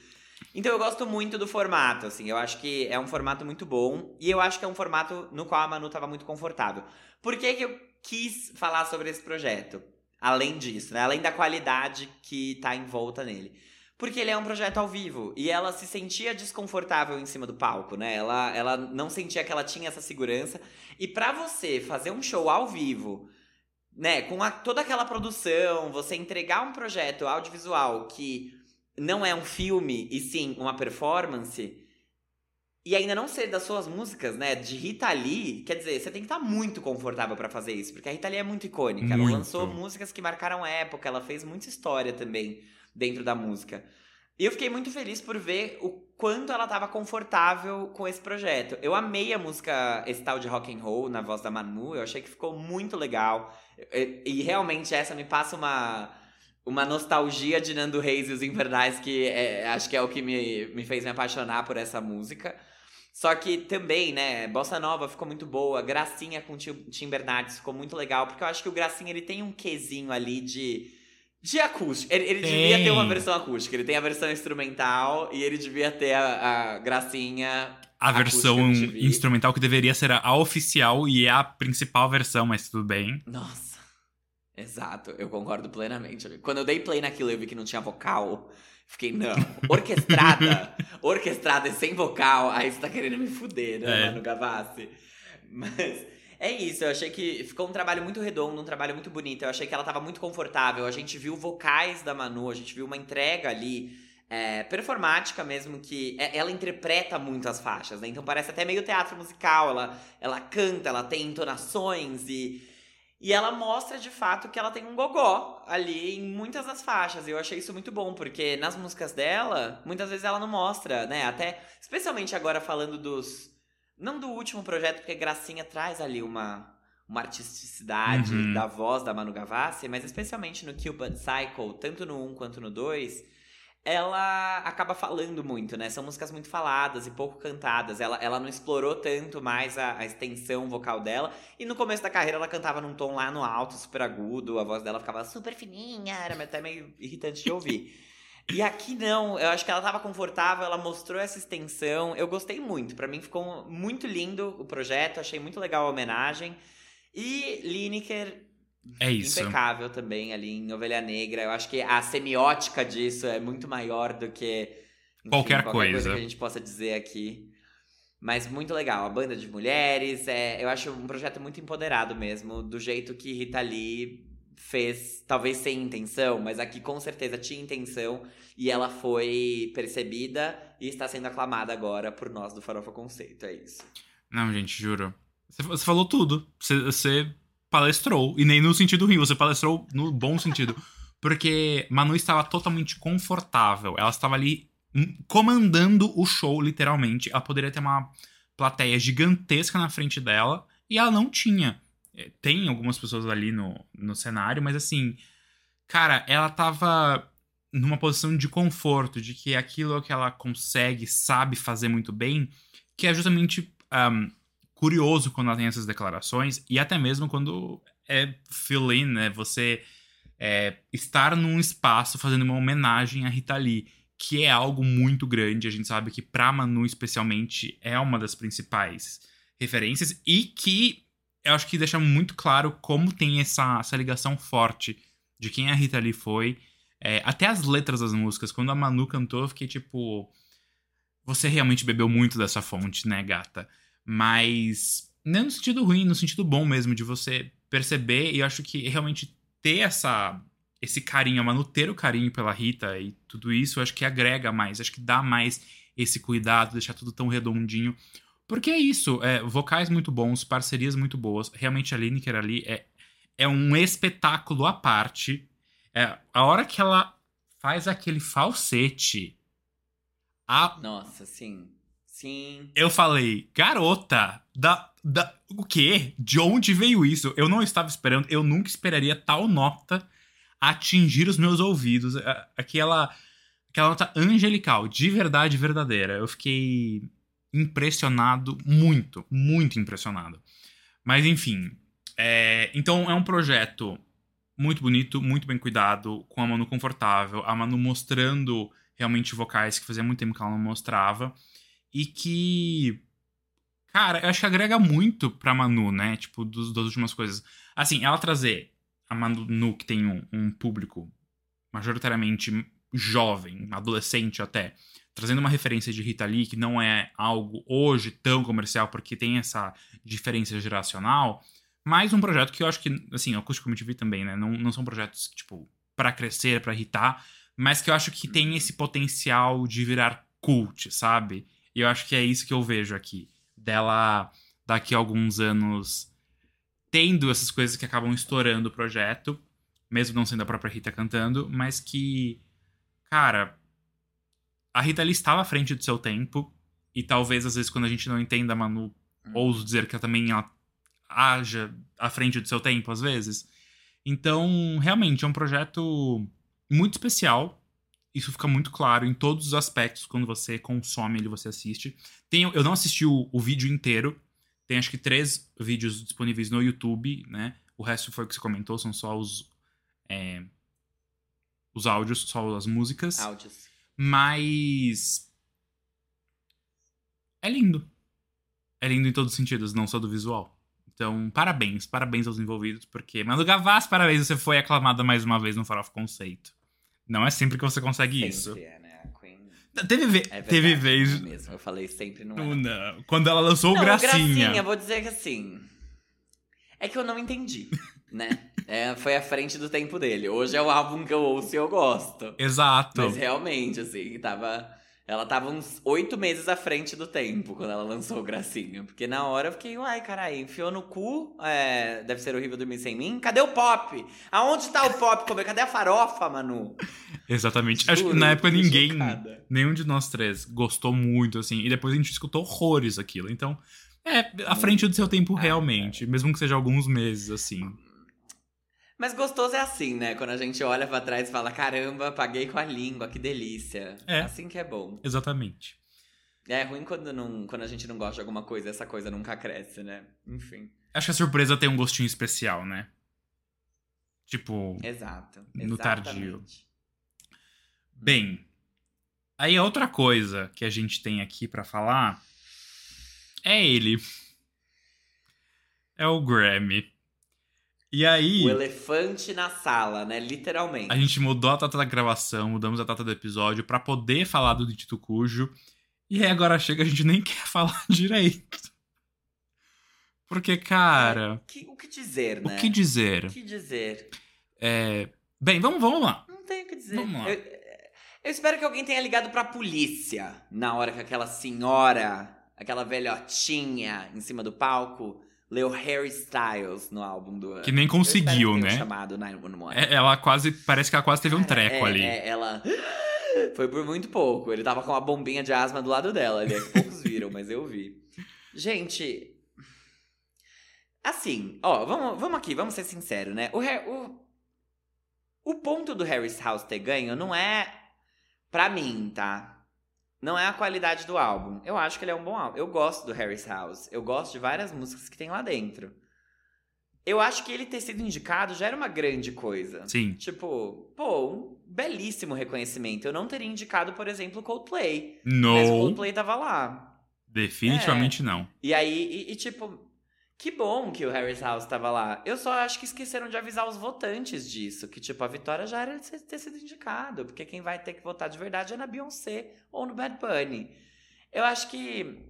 Então eu gosto muito do formato, assim. Eu acho que é um formato muito bom. E eu acho que é um formato no qual a Manu tava muito confortável. Por que, que eu quis falar sobre esse projeto? Além disso, né? Além da qualidade que tá em volta nele. Porque ele é um projeto ao vivo. E ela se sentia desconfortável em cima do palco, né? Ela, ela não sentia que ela tinha essa segurança. E pra você fazer um show ao vivo, né? Com a- toda aquela produção, você entregar um projeto audiovisual que não é um filme, e sim uma performance. E ainda não ser das suas músicas, né? De Rita Lee, quer dizer, você tem que estar muito confortável pra fazer isso, porque a Rita Lee é muito icônica. Ela Muito. lançou músicas que marcaram época, ela fez muita história também dentro da música. E eu fiquei muito feliz por ver o quanto ela tava confortável com esse projeto. Eu amei a música esse tal de rock and roll na voz da Manu, eu achei que ficou muito legal. E, e realmente essa me passa uma uma nostalgia de Nando Reis e os Infernais que é, acho que é o que me, me fez me apaixonar por essa música. Só que também, né, Bossa Nova ficou muito boa, Gracinha com Tim Tim Bernardes ficou muito legal, porque eu acho que o Gracinha ele tem um quesinho ali de de acústico. Ele, ele devia ter uma versão acústica, ele tem a versão instrumental e ele devia ter a, a Gracinha A Acústica versão instrumental que deveria ser a oficial e é a principal versão, mas tudo bem. Nossa. Exato, eu concordo plenamente. Quando eu dei play naquilo eu vi que não tinha vocal, fiquei, não. Orquestrada, orquestrada e sem vocal, aí você tá querendo me fuder, né, É. Manu Gavassi? Mas é isso, eu achei que ficou um trabalho muito redondo, um trabalho muito bonito. Eu achei que ela tava muito confortável. A gente viu vocais da Manu, a gente viu uma entrega ali. é, performática mesmo, que é- ela interpreta muito as faixas, né? Então parece até meio teatro musical. Ela, ela canta, ela tem entonações e, e ela mostra de fato que ela tem um gogó ali em muitas das faixas. E eu achei isso muito bom, porque nas músicas dela, muitas vezes ela não mostra, né? Até, especialmente agora falando dos. Não do último projeto, porque Gracinha traz ali uma, uma artisticidade Uhum. da voz da Manu Gavassi, mas especialmente no Cupid Cycle, tanto no 1 quanto no 2, ela acaba falando muito, né? São músicas muito faladas e pouco cantadas. Ela, ela não explorou tanto mais a, a extensão vocal dela. E no começo da carreira ela cantava num tom lá no alto, super agudo, a voz dela ficava super fininha, era até meio irritante de ouvir. E aqui não, eu acho que ela tava confortável, ela mostrou essa extensão. Eu gostei muito, Pra mim ficou muito lindo o projeto, achei muito legal a homenagem. E Lineker É isso. impecável também ali em Ovelha Negra. Eu acho que a semiótica disso é muito maior do que enfim, Qualquer coisa. coisa. que a gente possa dizer aqui. Mas muito legal, a banda de mulheres, é, eu acho um projeto muito empoderado mesmo, do jeito que Rita Lee fez, talvez sem intenção, mas aqui com certeza tinha intenção e ela foi percebida e está sendo aclamada agora por nós do Farofa Conceito, é isso. Não, gente, juro. Você, falou tudo. Você palestrou. E nem no sentido ruim, você palestrou no bom sentido. Porque Manu estava totalmente confortável. Ela estava ali hum, comandando o show, literalmente. Ela poderia ter uma plateia gigantesca na frente dela. E ela não tinha. É, Tem algumas pessoas ali no, no cenário, mas assim. Cara, ela tava numa posição de conforto, de que aquilo que ela consegue, sabe fazer muito bem, que é justamente um, curioso quando ela tem essas declarações, e até mesmo quando é fill-in, né? Você é, estar num espaço fazendo uma homenagem a Rita Lee, que é algo muito grande. A gente sabe que pra Manu, especialmente, é uma das principais referências, e que eu acho que deixa muito claro como tem essa, essa ligação forte de quem a Rita Lee foi. É, até as letras das músicas, quando a Manu cantou, eu fiquei tipo. Você realmente bebeu muito dessa fonte, né, gata? Mas. Não no sentido ruim, no sentido bom mesmo, de você perceber, e eu acho que realmente ter essa. Esse carinho, a Manu ter o carinho pela Rita e tudo isso, eu acho que agrega mais, acho que dá mais esse cuidado, deixar tudo tão redondinho. Porque é isso, é, vocais muito bons, parcerias muito boas. Realmente a Lineker ali é, é um espetáculo à parte. É, a hora que ela faz aquele falsete, a, Nossa, sim. Sim. eu falei, garota, da, da, o quê? De onde veio isso? Eu não estava esperando, eu nunca esperaria tal nota atingir os meus ouvidos. Aquela, aquela nota angelical, de verdade verdadeira. Eu fiquei impressionado, muito, muito impressionado. Mas enfim, é, então é um projeto muito bonito, muito bem cuidado, com a Manu confortável, a Manu mostrando realmente vocais que fazia muito tempo que ela não mostrava. E que. Cara, eu acho que agrega muito pra Manu, né? Tipo, dos, das últimas coisas. Assim, ela trazer a Manu, que tem um, um público majoritariamente jovem, adolescente até, trazendo uma referência de Rita Lee, que não é algo hoje tão comercial, porque tem essa diferença geracional. Mais um projeto que eu acho que, assim, Acústico MTV também, né? Não, não são projetos, tipo, pra crescer, pra irritar, mas que eu acho que tem esse potencial de virar cult, sabe? E eu acho que é isso que eu vejo aqui. Dela, daqui a alguns anos, tendo essas coisas que acabam estourando o projeto, mesmo não sendo a própria Rita cantando, mas que, cara, a Rita ali estava à frente do seu tempo, e talvez às vezes quando a gente não entenda a Manu, ouso dizer que ela também ela haja à frente do seu tempo, às vezes. Então, realmente, é um projeto muito especial. Isso fica muito claro em todos os aspectos quando você consome ele, você assiste. Tem, eu não assisti o, o vídeo inteiro. Tem acho que três vídeos disponíveis no YouTube, né? O resto foi o que você comentou, são só os. é, os áudios, só as músicas. Áudios. Mas. É lindo. É lindo em todos os sentidos, não só do visual. Então, parabéns, parabéns aos envolvidos, porque. Manu Gavassi, parabéns, você foi aclamada mais uma vez no Farofa Conceito. Não é sempre que você consegue isso. Sempre é, né? A Queen. Teve, ve É teve não é vez. mesmo. Eu falei sempre não é. Não. Quando ela lançou o Não, Gracinha. Gracinha, vou dizer que assim. É que eu não entendi, né? É, foi à frente do tempo dele. Hoje é o álbum que eu ouço e eu gosto. Exato. Mas realmente, assim, tava. Ela tava uns oito meses à frente do tempo quando ela lançou o Gracinha. Porque na hora eu fiquei, uai, caralho, enfiou no cu. é, deve ser horrível dormir sem mim. Cadê o pop? Aonde tá o pop? Como é- Cadê a farofa, Manu? Exatamente. Acho que Juro, na época ninguém, chocada. nenhum de nós três gostou muito, assim. E depois a gente escutou horrores aquilo. Então, É, à frente do seu tempo Ah, realmente. Mesmo que seja alguns meses, assim. Mas gostoso é assim, né? Quando a gente olha pra trás e fala: caramba, paguei com a língua, que delícia. É. Assim que é bom. Exatamente. É ruim quando, não, quando a gente não gosta de alguma coisa, essa coisa nunca cresce, né? Enfim. Acho que a surpresa tem um gostinho especial, né? Tipo, Exato. No tardio. bem. Aí a outra coisa que a gente tem aqui pra falar é ele. É o Grammy. E aí, O elefante na sala, né? Literalmente. a gente mudou a data da gravação, mudamos a data do episódio pra poder falar do Dito Cujo. E aí agora chega, a gente nem quer falar direito. Porque, cara, Que- o que dizer, né? o que dizer? O que dizer? É... Bem, vamos, vamos lá. Não tenho o que dizer. Vamos lá. Eu, eu espero que alguém tenha ligado pra polícia na hora que aquela senhora, aquela velhotinha em cima do palco, leu Harry Styles no álbum do ano. Que nem conseguiu, né? chamado 911. É, ela quase. Parece que ela quase teve um treco é- ali. é, ela. Foi por muito pouco. Ele tava com uma bombinha de asma do lado dela ali. é que poucos viram, mas eu vi. Gente. Assim, ó, vamos, vamos aqui, vamos ser sinceros, né? O, o, o ponto do Harry's House ter ganho não é. Pra mim, tá? Não é a qualidade do álbum. Eu acho que ele é um bom álbum. Eu gosto do Harry's House. Eu gosto de várias músicas que tem lá dentro. Eu acho que ele ter sido indicado já era uma grande coisa. Sim. Tipo, pô, um belíssimo reconhecimento. Eu não teria indicado, por exemplo, Coldplay. Mas o. Coldplay tava lá. Definitivamente não. E aí, e, e, tipo, que bom que o Harry's House tava lá. Eu só acho que esqueceram de avisar os votantes disso. Que, tipo, a vitória já era de ter sido indicado. Porque quem vai ter que votar de verdade é na Beyoncé ou no Bad Bunny. Eu acho que.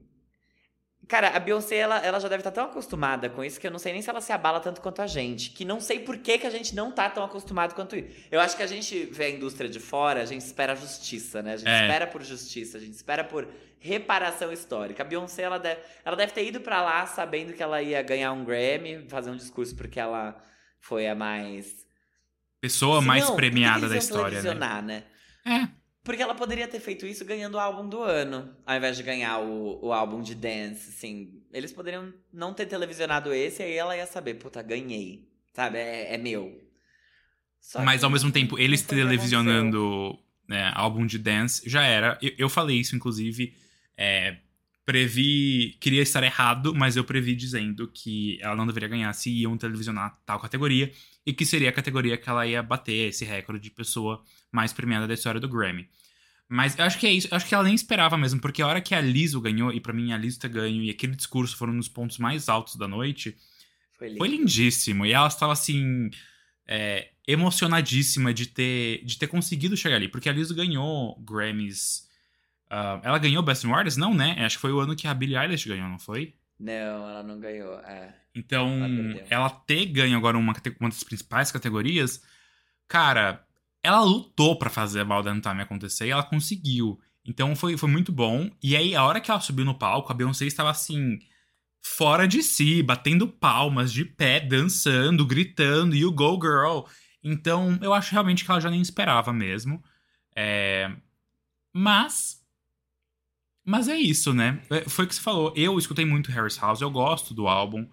Cara, a Beyoncé, ela, ela já deve estar tão acostumada com isso que eu não sei nem se ela se abala tanto quanto a gente. Que não sei por que, que a gente não tá tão acostumado quanto isso. Eu acho que a gente vê a indústria de fora, a gente espera justiça, né? A gente É. espera por justiça, a gente espera por reparação histórica. A Beyoncé, ela deve, ela deve ter ido pra lá sabendo que ela ia ganhar um Grammy, fazer um discurso porque ela foi a mais. Pessoa mais premiada da história, né? né? É. Porque ela poderia ter feito isso ganhando o álbum do ano, ao invés de ganhar o, o álbum de dance, assim. Eles poderiam não ter televisionado esse, aí ela ia saber, puta, ganhei. Sabe? É, é meu. Só Mas que ao mesmo tempo, eles televisionando né, álbum de dance já era. Eu, eu falei isso, inclusive. é, previ. Queria estar errado, mas eu previ dizendo que ela não deveria ganhar se iam televisionar tal categoria. E que seria a categoria que ela ia bater esse recorde de pessoa mais premiada da história do Grammy. Mas eu acho que é isso. Eu acho que ela nem esperava mesmo, porque a hora que a Lizzo ganhou, e pra mim a Lizzo ter ganho, e aquele discurso foram um dos pontos mais altos da noite, Foi foi lindíssimo. E ela estava assim. é, emocionadíssima de ter, de ter conseguido chegar ali. Porque a Lizzo ganhou Grammys. ah, ela ganhou Best New Artist? Não, né? Acho que foi o ano que a Billie Eilish ganhou, não foi? Não, ela não ganhou. É. Então, Ela perdeu. ela ter ganho agora uma, uma das principais categorias, cara, ela lutou pra fazer a Bald Time acontecer e ela conseguiu. Então foi, foi muito bom. E aí, a hora que ela subiu no palco, a Beyoncé estava assim, fora de si, batendo palmas, de pé, dançando, gritando, You Go Girl. Então, eu acho realmente que ela já nem esperava mesmo. É... Mas. Mas é isso, né? É, Foi o que você falou. Eu escutei muito Harris House, eu gosto do álbum.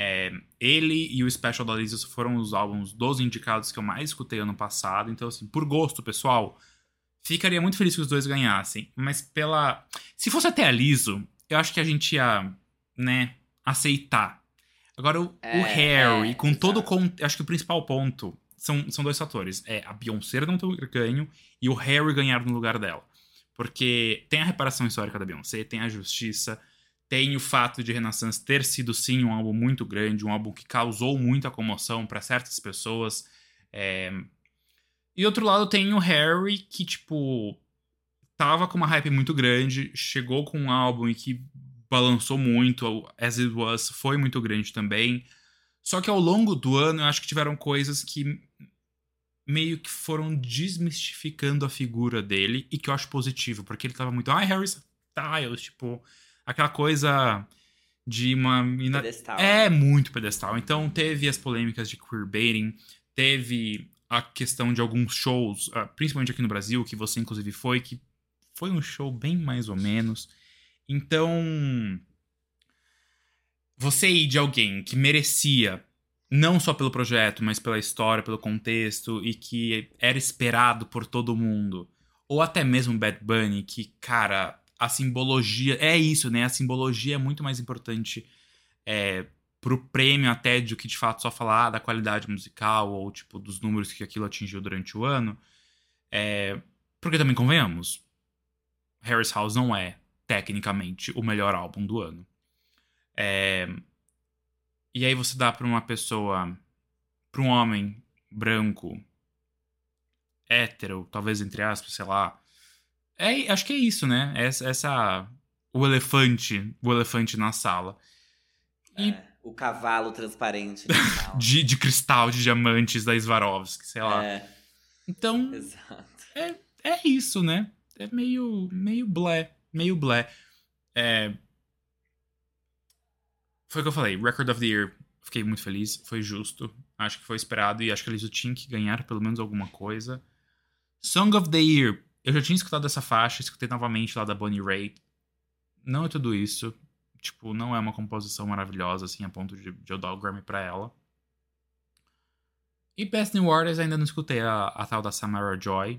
É, ele e o Special da Lisa foram os álbuns dos indicados que eu mais escutei ano passado. Então, assim, por gosto, pessoal, ficaria muito feliz que os dois ganhassem. Mas pela. Se fosse até a Liso, eu acho que a gente ia, né, aceitar. Agora, o, É, o Harry, é, com todo o. Con... Acho que o principal ponto são, são dois fatores. É a Beyoncé não ter ganho e o Harry ganhar no lugar dela. Porque tem a reparação histórica da Beyoncé, tem a justiça, tem o fato de Renaissance ter sido sim um álbum muito grande, um álbum que causou muita comoção para certas pessoas. É... E outro lado tem o Harry, que, tipo, tava com uma hype muito grande, chegou com um álbum e que balançou muito, As It Was foi muito grande também. Só que ao longo do ano eu acho que tiveram coisas que meio que foram desmistificando a figura dele e que eu acho positivo, porque ele tava muito, ai, Harry Styles, tipo, aquela coisa de uma mina Pedestal. é muito pedestal. Então teve as polêmicas de queerbaiting, teve a questão de alguns shows, ah, principalmente aqui no Brasil, que você inclusive foi, que foi um show bem mais ou menos. Então, você ir de alguém que merecia, não só pelo projeto, mas pela história, pelo contexto, e que era esperado por todo mundo, ou até mesmo Bad Bunny, que, cara, a simbologia. É isso, né? A simbologia é muito mais importante é, pro prêmio até de o que de fato só falar da qualidade musical ou, tipo, dos números que aquilo atingiu durante o ano. É, porque também convenhamos, Harris House não é, tecnicamente, o melhor álbum do ano. É... E aí você dá pra uma pessoa, pra um homem branco, hétero, talvez entre aspas, sei lá. É, acho que é isso, né? Essa, essa o elefante, o elefante na sala. E... É, o cavalo transparente de, de cristal, de diamantes da Swarovski, sei lá. É. Então, Exato. é, é isso, né? É meio, meio blé, meio blé. É... Foi o que eu falei, Record of the Year, fiquei muito feliz, foi justo, acho que foi esperado e acho que eles tinham que ganhar pelo menos alguma coisa. Song of the Year, eu já tinha escutado essa faixa, escutei novamente lá da Bonnie Raitt. Não é tudo isso, tipo, não é uma composição maravilhosa assim a ponto de, de eu dar o Grammy pra ela. E Best New Artist ainda não escutei a, a tal da Samara Joy.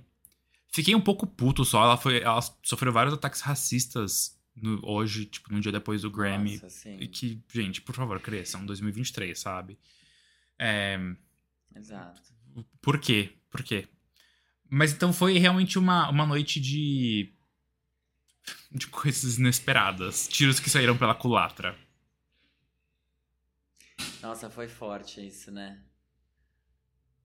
Fiquei um pouco puto só. Ela, foi, ela sofreu vários ataques racistas no, hoje, tipo, no dia depois do Grammy. Nossa, sim. E que, gente, por favor, cresçam. 2023, sabe? É, Exato. por quê? Por quê? Mas então foi realmente uma, uma noite de. de coisas inesperadas. Tiros que saíram pela culatra. Nossa, foi forte isso, né?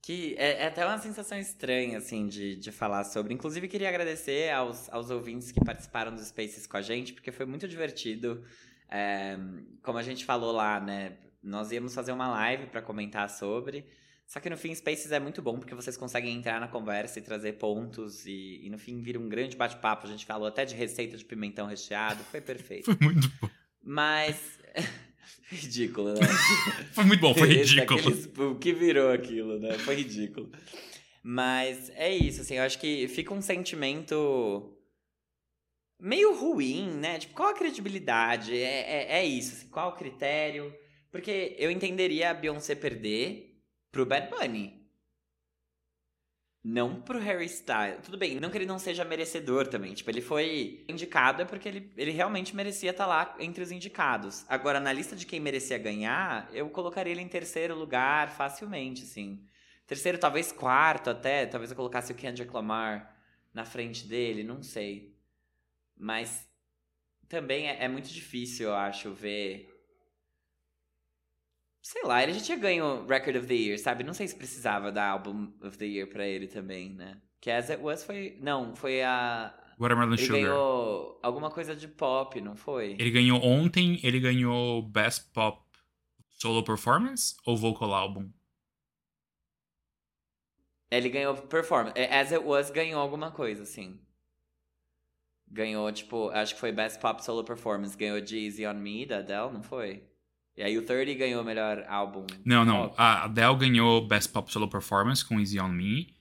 Que é, é até uma sensação estranha, assim, de, de falar sobre. Inclusive, queria agradecer aos, aos ouvintes que participaram dos Spaces com a gente, porque foi muito divertido. É, como a gente falou lá, né? Nós íamos fazer uma live para comentar sobre. Só que no fim, Spaces é muito bom, porque vocês conseguem entrar na conversa e trazer pontos. E, e no fim, vira um grande bate-papo. A gente falou até de receita de pimentão recheado. Foi perfeito. Foi muito bom. Mas. ridículo, né? Foi muito bom, foi ridículo. daqueles- O que virou aquilo, né? Foi ridículo. Mas é isso, assim, eu acho que fica um sentimento meio ruim, né? Tipo, qual a credibilidade? É, é, é isso, assim, qual o critério? Porque eu entenderia a Beyoncé perder pro Bad Bunny. Não pro Harry Styles. Tudo bem, não que ele não seja merecedor também. Tipo, ele foi indicado é porque ele, ele realmente merecia estar lá entre os indicados. Agora, na lista de quem merecia ganhar, eu colocaria ele em terceiro lugar facilmente, assim. Terceiro, talvez quarto até. Talvez eu colocasse o Kendrick Lamar na frente dele, não sei. Mas também é, é muito difícil, eu acho, ver. Sei lá, ele já tinha ganho Record of the Year, sabe? Não sei se precisava da Album of the Year pra ele também, né? Que As It Was foi. Não, foi a. Watermelon Ele Sugar. ganhou alguma coisa de pop, não foi? Ele ganhou ontem, ele ganhou Best Pop Solo Performance ou Vocal Album? Ele ganhou performance. É, As It Was ganhou alguma coisa, assim. Ganhou, tipo, acho que foi Best Pop Solo Performance. Ganhou de Easy On Me, da Adele, não foi? E aí o 30 ganhou o melhor álbum. Não, não. pop. A Adele ganhou Best Pop Solo Performance com Easy On Me.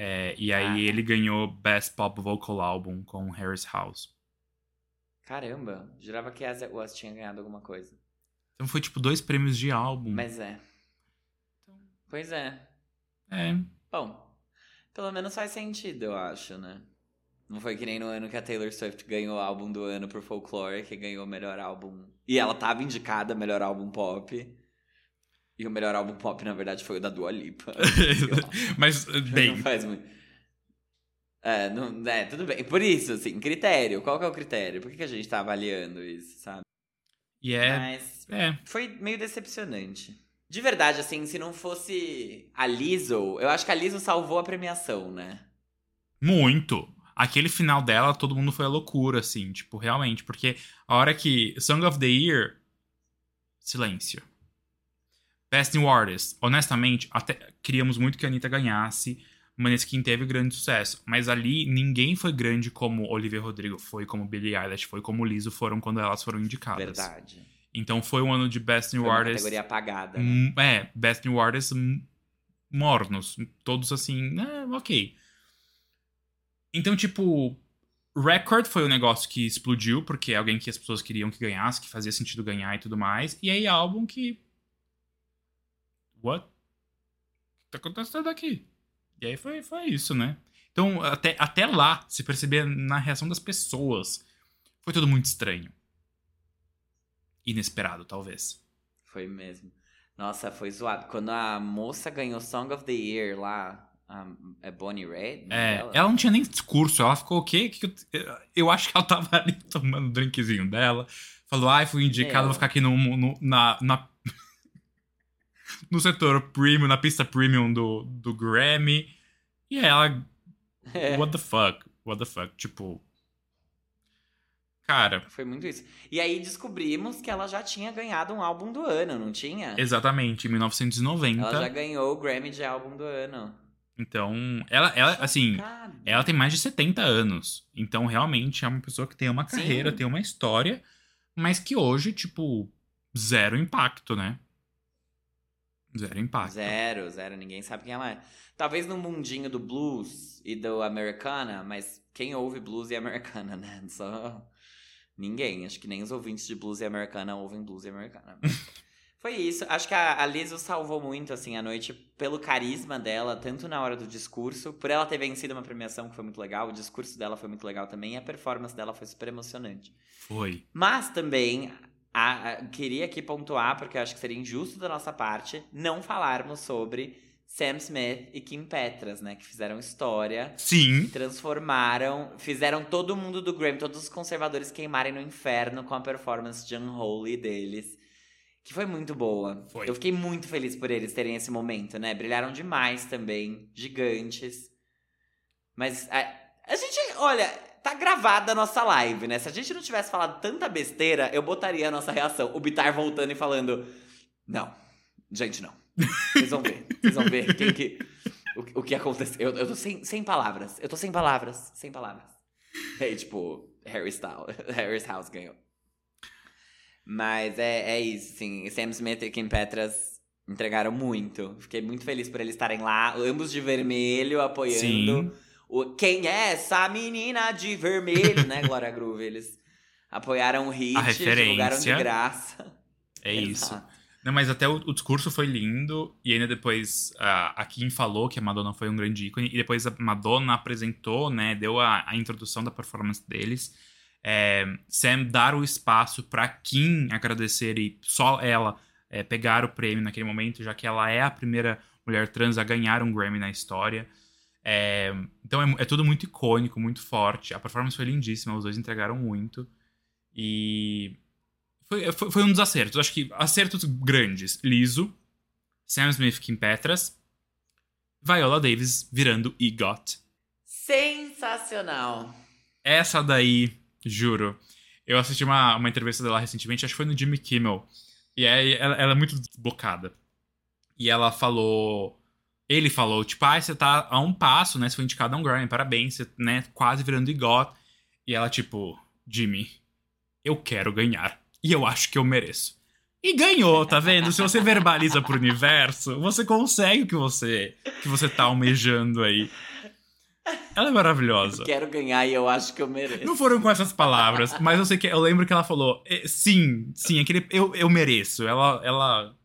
é, e aí Ah. ele ganhou Best Pop Vocal Album com Harris House. Caramba, jurava que As It Was tinha ganhado alguma coisa. Então foi tipo dois prêmios de álbum. Mas é. Pois é. É. Bom, pelo menos faz sentido, eu acho, né? Não foi que nem no ano que a Taylor Swift ganhou o álbum do ano por Folklore, que ganhou o melhor álbum. E ela tava indicada melhor álbum pop. E o melhor álbum pop, na verdade, foi o da Dua Lipa. Mas, bem, Não faz muito. É, não, é, tudo bem. Por isso, assim, critério. Qual que é o critério? Por que, que a gente tá avaliando isso, sabe? e é. Mas É. foi meio decepcionante. De verdade, assim, se não fosse a Lizzo, eu acho que a Lizzo salvou a premiação, né? Muito. Aquele final dela, todo mundo foi a loucura, assim, tipo, realmente. Porque a hora que. Song of the Year. Silêncio. Best New Artist. Honestamente, até queríamos muito que a Anitta ganhasse. Maneskin teve grande sucesso. Mas ali, ninguém foi grande como Olivia Rodrigo foi, como Billie Eilish foi, como Lizzo foram quando elas foram indicadas. Verdade. Então foi um ano de Best New Foi Artist. categoria apagada, né? Hum, É, Best New Artists hum, mornos. Todos assim, é, ok. Então, tipo, Record foi um negócio que explodiu, porque é alguém que as pessoas queriam que ganhasse, que fazia sentido ganhar e tudo mais. E aí, álbum que. What? O que tá acontecendo aqui? E aí foi, foi isso, né? Então, até, até lá, se perceber na reação das pessoas, foi tudo muito estranho. Inesperado, talvez. Foi mesmo. Nossa, foi zoado. Quando a moça ganhou Song of the Year lá, a, é Bonnie Raitt? É, dela? ela não tinha nem discurso, ela ficou o quê? Que eu, acho que ela tava ali tomando o drinkzinho dela. Falou, ai, fui indicado, É. vou ficar aqui no, no- na, na- no setor premium, na pista premium do, do Grammy. E aí ela, É, what the fuck? What the fuck? Tipo. Cara, foi muito isso. E aí descobrimos que ela já tinha ganhado um álbum do ano, não tinha? exatamente, em 1990. Ela já ganhou o Grammy de álbum do ano. Então, ela, ela assim, Chocada. Ela tem mais de 70 anos. Então, realmente, é uma pessoa que tem uma Sim. carreira, tem uma história, mas que hoje, tipo, zero impacto, né? Zero impacto. Zero, zero. Ninguém sabe quem ela é. Talvez no mundinho do blues e do Americana, mas quem ouve blues e Americana, né? Só ninguém. Acho que nem os ouvintes de blues e Americana ouvem blues e Americana. Foi isso. Acho que a, a Liz o salvou muito, assim, a noite pelo carisma dela, tanto na hora do discurso, por ela ter vencido uma premiação que foi muito legal, o discurso dela foi muito legal também, e a performance dela foi super emocionante. Foi. Mas também a- a- queria aqui pontuar, porque eu acho que seria injusto da nossa parte, não falarmos sobre Sam Smith e Kim Petras, né? Que fizeram história, Sim. transformaram, fizeram todo mundo do Grammy, todos os conservadores queimarem no inferno com a performance de Unholy deles. Que foi muito boa. Foi. Eu fiquei muito feliz por eles terem esse momento, né? Brilharam demais também, gigantes. Mas a, a gente, olha, tá gravada a nossa live, né? Se a gente não tivesse falado tanta besteira, eu botaria a nossa reação. O Bitar voltando e falando: Não, gente, não. Vocês vão ver. Vocês vão ver quem que, o, o que aconteceu. Eu, eu tô sem, sem palavras. Eu tô sem palavras. Sem palavras. É tipo, Harry Styles. Harry Styles ganhou. Mas é, é isso, sim. Sam Smith e Kim Petras entregaram muito. Fiquei muito feliz por eles estarem lá, ambos de vermelho, apoiando. Sim. O, quem é essa menina de vermelho, né, Glória Groove? Eles apoiaram o hit, divulgaram de graça. É isso. Não, mas até o, o discurso foi lindo. E ainda depois a, a Kim falou que a Madonna foi um grande ícone. E depois a Madonna apresentou, né? Deu a, a introdução da performance deles. É, Sam dar o espaço pra Kim agradecer e só ela é, pegar o prêmio naquele momento, já que ela é a primeira mulher trans a ganhar um Grammy na história. É, então é, é tudo muito icônico, muito forte. A performance foi lindíssima, os dois entregaram muito. E foi, foi, foi um dos acertos. Acho que acertos grandes. Liso, Sam Smith, Kim Petras, Viola Davis virando EGOT. Sensacional. Essa daí, juro. Eu assisti uma, uma entrevista dela recentemente, acho que foi no Jimmy Kimmel. E aí ela, ela é muito desbocada. E ela falou. Ele falou, tipo, ah, você tá a um passo, né? Você foi indicado a um Grammy, parabéns, você, né? Quase virando EGOT. E ela, tipo, Jimmy, eu quero ganhar. E eu acho que eu mereço. E ganhou, tá vendo? Se você verbaliza pro universo, você consegue o que você, que você tá almejando aí. Ela é maravilhosa. Quero ganhar e eu acho que eu mereço. Não foram com essas palavras, mas eu sei que eu lembro que ela falou, "Eh, sim, sim, aquele eu, eu mereço. Ela ela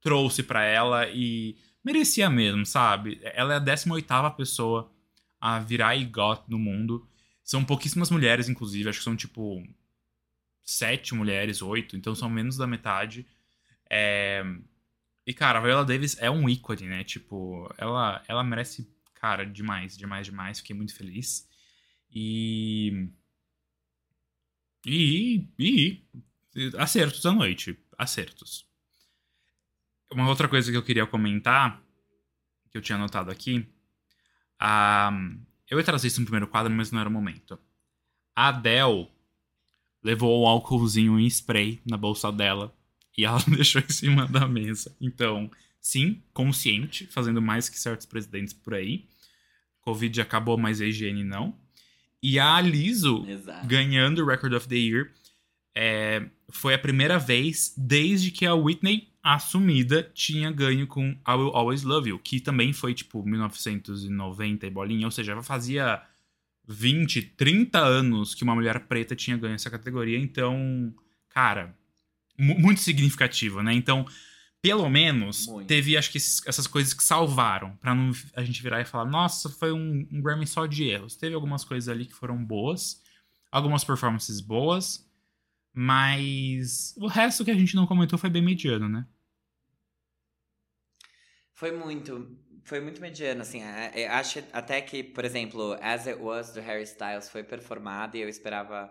trouxe pra ela e merecia mesmo, sabe? Ela é a 18ª pessoa a virar EGOT no mundo. São pouquíssimas mulheres, inclusive, acho que são tipo sete mulheres, oito, então são menos da metade. É... E, cara, a Viola Davis é um ícone, né? Tipo, ela, ela merece, cara, demais, demais, demais. Fiquei muito feliz. E. E. E. Acertos da noite. Acertos. Uma outra coisa que eu queria comentar, que eu tinha anotado aqui. A... Eu ia trazer isso no primeiro quadro, mas não era o momento. A Adele levou o álcoolzinho em spray na bolsa dela e ela deixou em cima da mesa. Então, sim, consciente, fazendo mais que certos presidentes por aí. Covid acabou, mas a higiene não. E a Liso Exato. ganhando o Record of the Year é, foi a primeira vez desde que a Whitney assumida tinha ganho com I Will Always Love You, que também foi tipo 1990 e bolinha, ou seja, ela fazia 20, 30 anos que uma mulher preta tinha ganho essa categoria. Então, cara, mu- muito significativo, né? Então, pelo menos, Muito. teve, acho que, esses- essas coisas que salvaram. Pra não a gente virar e falar, nossa, foi um, um Grammy só de erros. Teve algumas coisas ali que foram boas, algumas performances boas, mas o resto que a gente não comentou foi bem mediano, né? Foi muito, foi muito mediano, assim. é- é- acho até que, por exemplo, As It Was do Harry Styles foi performado e eu esperava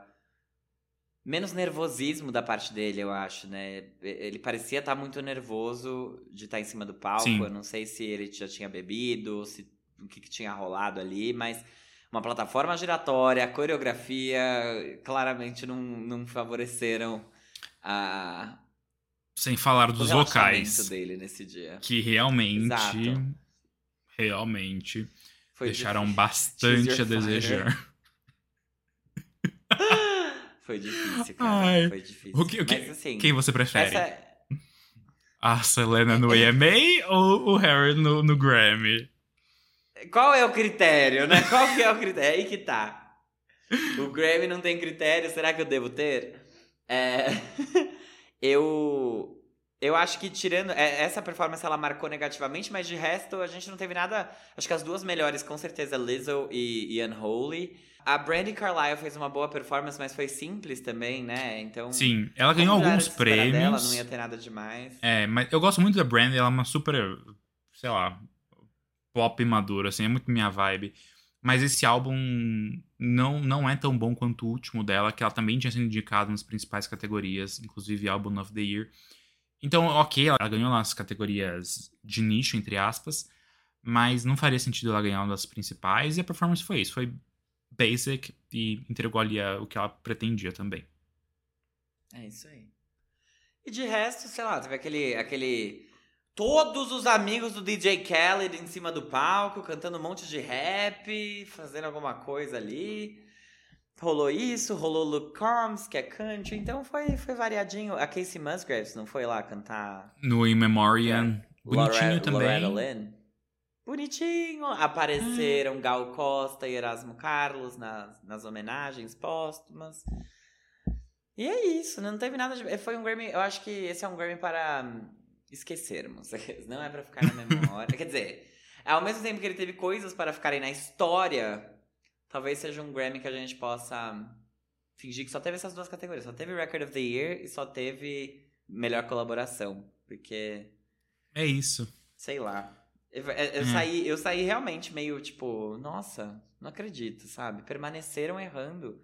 menos nervosismo da parte dele, eu acho, né? Ele parecia estar muito nervoso de estar em cima do palco. Sim. Eu não sei se ele já tinha bebido, se o que, que tinha rolado ali, mas uma plataforma giratória, a coreografia claramente não, não favoreceram a, Sem falar dos vocais, dele nesse dia. que realmente, Exato. realmente Foi deixaram difícil. bastante a desejar. Foi difícil, cara. Ai. Foi difícil. O que- o que- Mas assim, Quem você prefere? essa A Selena no AMA ou o Harry no, no Grammy? Qual é o critério, né? Qual que é o critério? É aí que tá. O Grammy não tem critério, será que eu devo ter? É, eu eu acho que tirando é, essa performance ela marcou negativamente, mas de resto a gente não teve nada. Acho que as duas melhores com certeza Lizzo e, e Unholy. A Brandy Carlisle fez uma boa performance, mas foi simples também, né? Então Sim, ela ganhou alguns prêmios. Dela, não ia ter nada demais. É, mas eu gosto muito da Brandy, ela é uma super, sei lá, pop madura, assim, é muito minha vibe. Mas esse álbum não, não é tão bom quanto o último dela, que ela também tinha sido indicada nas principais categorias, inclusive Album of the Year. Então, ok, ela ganhou lá as categorias de nicho, entre aspas, mas não faria sentido ela ganhar uma das principais, e a performance foi isso, foi basic e entregou ali a- o que ela pretendia também. É isso aí. E de resto, sei lá, teve aquele. aquele todos os amigos do DJ Khaled em cima do palco, cantando um monte de rap, fazendo alguma coisa ali. Rolou isso, rolou Luke Combs, que é country, então foi, foi variadinho. A Casey Musgraves não foi lá cantar No In Memoriam, bonitinho Lore- também. Loretta Lynn? Bonitinho. Apareceram Gal Costa e Erasmo Carlos nas, nas homenagens póstumas. E é isso, não teve nada de. Foi um Grammy. Eu acho que esse é um Grammy para hum, esquecermos. Não é para ficar na memória. Quer dizer, ao mesmo tempo que ele teve coisas para ficarem na história, talvez seja um Grammy que a gente possa hum, fingir que só teve essas duas categorias. Só teve Record of the Year e só teve melhor colaboração. Porque. É isso. Sei lá. Eu, eu- eu Hum. saí, eu saí realmente meio tipo, nossa, não acredito, sabe? Permaneceram errando.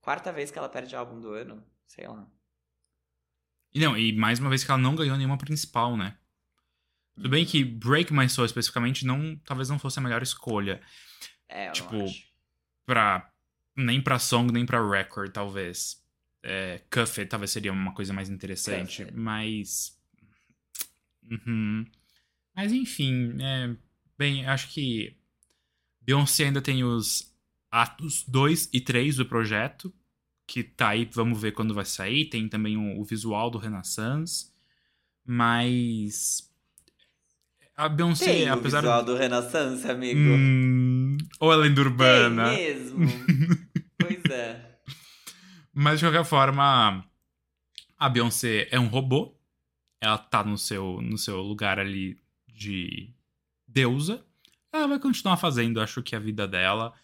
Quarta vez que ela perde álbum do ano, sei lá. E não, e mais uma vez que ela não ganhou nenhuma principal, né? Tudo bem que Break My Soul especificamente não, talvez não fosse a melhor escolha É, eu Tipo, não acho. pra nem pra song nem pra record, talvez. É, talvez seria uma coisa mais interessante, mas Uhum. Mas enfim, é, bem, acho que Beyoncé ainda tem os atos 2 e 3 do projeto, que tá aí, vamos ver quando vai sair. Tem também o, o visual do Renaissance, mas a Beyoncé, Tem o apesar visual do Renaissance, amigo. Hum, ou a lenda urbana. Tem mesmo. pois é. Mas de qualquer forma, a Beyoncé é um robô. Ela tá no seu, no seu lugar ali de deusa. Ela vai continuar fazendo, acho que a vida dela.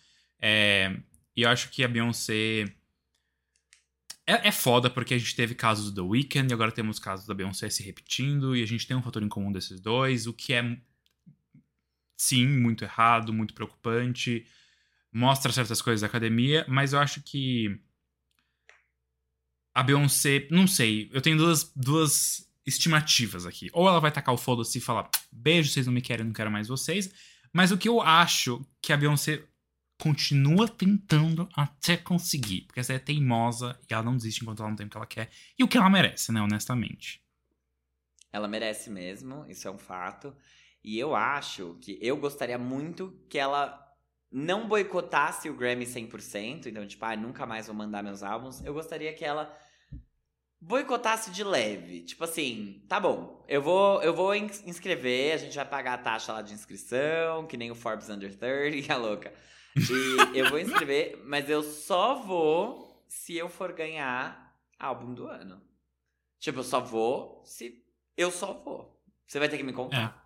É, e eu acho que a Beyoncé. É, é foda porque a gente teve casos do The Weeknd e agora temos casos da Beyoncé se repetindo e a gente tem um fator em comum desses dois, o que é, sim, muito errado, muito preocupante. Mostra certas coisas da academia, mas eu acho que a Beyoncé, não sei, eu tenho duas, duas estimativas aqui. Ou ela vai tacar o foda-se e falar, beijo, vocês não me querem, não quero mais vocês. Mas o que eu acho que a Beyoncé continua tentando até conseguir, porque essa é teimosa e ela não desiste enquanto ela não tem o que ela quer e o que ela merece, né, honestamente. Ela merece mesmo, isso é um fato. E eu acho que eu gostaria muito que ela não boicotasse o Grammy 100%, então, tipo, ah, nunca mais vou mandar meus álbuns. Eu gostaria que ela boicotasse de leve. Tipo assim, tá bom, eu vou, eu vou ins- inscrever, a gente vai pagar a taxa lá de inscrição, que nem o Forbes Under 30, a louca. E eu vou inscrever, mas eu só vou se eu for ganhar álbum do ano. Tipo, eu só vou se eu só vou. Você vai ter que me contar.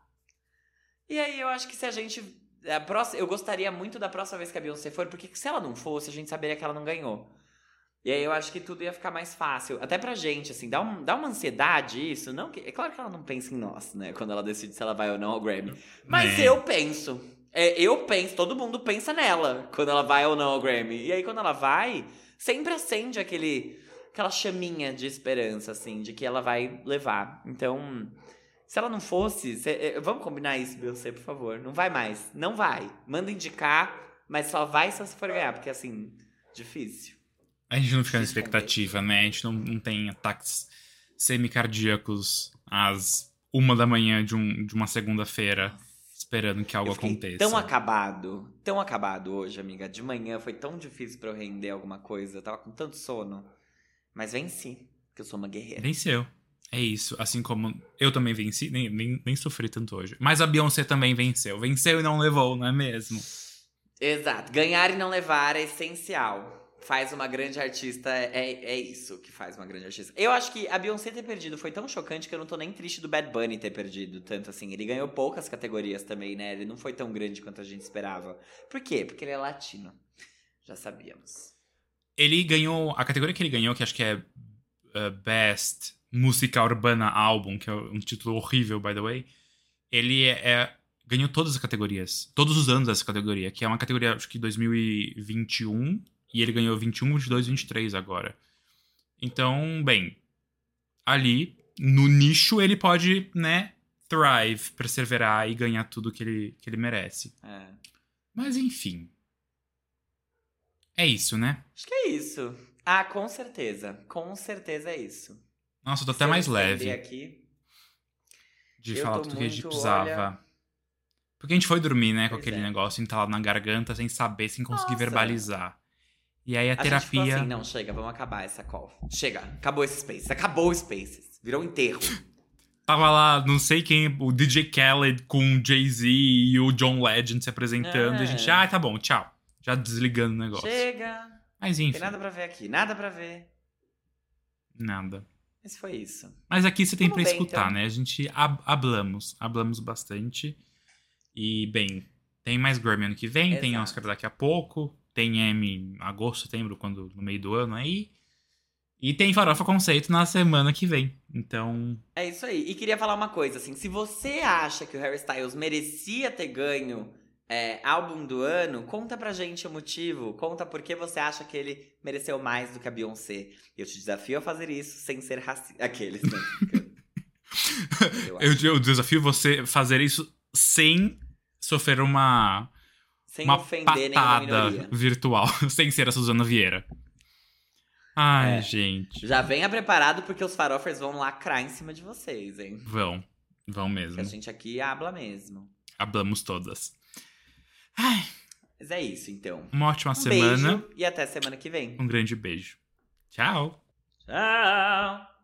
E aí eu acho que se a gente. A próxima, eu gostaria muito da próxima vez que a Beyoncé for, porque se ela não fosse, a gente saberia que ela não ganhou. E aí eu acho que tudo ia ficar mais fácil. Até pra gente, assim, dá, um, dá uma ansiedade isso. Não que, é claro que ela não pensa em nós, né? Quando ela decide se ela vai ou não ao Grammy. Mas É. eu penso. É, eu penso, todo mundo pensa nela quando ela vai ou não ao Grammy. E aí quando ela vai, sempre acende aquele, aquela chaminha de esperança, assim, de que ela vai levar. Então, se ela não fosse. se- eh, vamos combinar isso, Beyoncé, por favor. Não vai mais. Não vai. Manda indicar, mas só vai se você for ganhar, porque assim, difícil. A gente não fica na expectativa, né? A gente não, não tem ataques semicardíacos às uma da manhã de, um, de uma segunda-feira esperando que algo aconteça. tão acabado, tão acabado hoje, amiga. De manhã foi tão difícil pra eu render alguma coisa. Eu tava com tanto sono. Mas venci, que eu sou uma guerreira. Venceu. É isso. Assim como eu também venci, nem, nem, nem sofri tanto hoje. Mas a Beyoncé também venceu. Venceu e não levou, não é mesmo? Exato. Ganhar e não levar é essencial. Faz uma grande artista, é, é isso que faz uma grande artista. Eu acho que a Beyoncé ter perdido foi tão chocante que eu não tô nem triste do Bad Bunny ter perdido. Tanto assim, ele ganhou poucas categorias também, né? Ele não foi tão grande quanto a gente esperava. Por quê? Porque ele é latino. Já sabíamos. Ele ganhou. A categoria que ele ganhou, que acho que é uh, Best Música Urbana Album, que é um título horrível, by the way. Ele é, é- ganhou todas as categorias. Todos os anos dessa categoria, que é uma categoria, acho que 2021. E ele ganhou 21, 22 e 23 agora. Então, bem. Ali, no nicho, ele pode, né? Thrive, perseverar e ganhar tudo que ele, que ele merece. É. Mas enfim. É isso, né? Acho que é isso. Ah, com certeza. Com certeza é isso. Nossa, eu tô Se até mais leve Aqui, de falar tudo que a gente muito, precisava. olha- Porque a gente foi dormir, né, com Pois aquele é. negócio entalado na garganta, sem saber, sem conseguir Nossa. verbalizar. E aí a, A gente terapia. assim, não, chega, vamos acabar essa call. Chega, acabou esse Spaces. Acabou o Spaces. Virou um enterro. Tava lá, não sei quem, o DJ Khaled com o Jay-Z e o John Legend se apresentando. E a gente, É. ah, tá bom, tchau. Já desligando o negócio. Chega. Mas Não enfim, tem nada pra ver aqui. Nada pra ver. nada. Mas foi isso. Mas aqui você tem bem, escutar, então. né? A gente hab- hablamos, hablamos bastante. E, bem, tem mais Grammy ano que vem, tem Exato. Oscar daqui a pouco, tem M em agosto, setembro, quando, no meio do ano aí. E tem Farofa Conceito na semana que vem. Então, É isso aí. E queria falar uma coisa, assim. Se você acha que o Harry Styles merecia ter ganho é, álbum do ano, conta pra gente o motivo. Conta por que você acha que ele mereceu mais do que a Beyoncé. Eu te desafio a fazer isso sem ser racista. Aqueles, né? Eu eu desafio você fazer isso sem sofrer uma, Sem uma ofender patada minoria. virtual, sem ser a Suzana Vieira. Ai, É. gente. Já venha preparado porque os farofers vão lacrar em cima de vocês, hein? Vão. Vão mesmo. a gente aqui habla mesmo. Hablamos todas. Ai, Mas é isso, então. uma ótima Um semana. beijo e até semana que vem. Um grande beijo. Tchau. Tchau!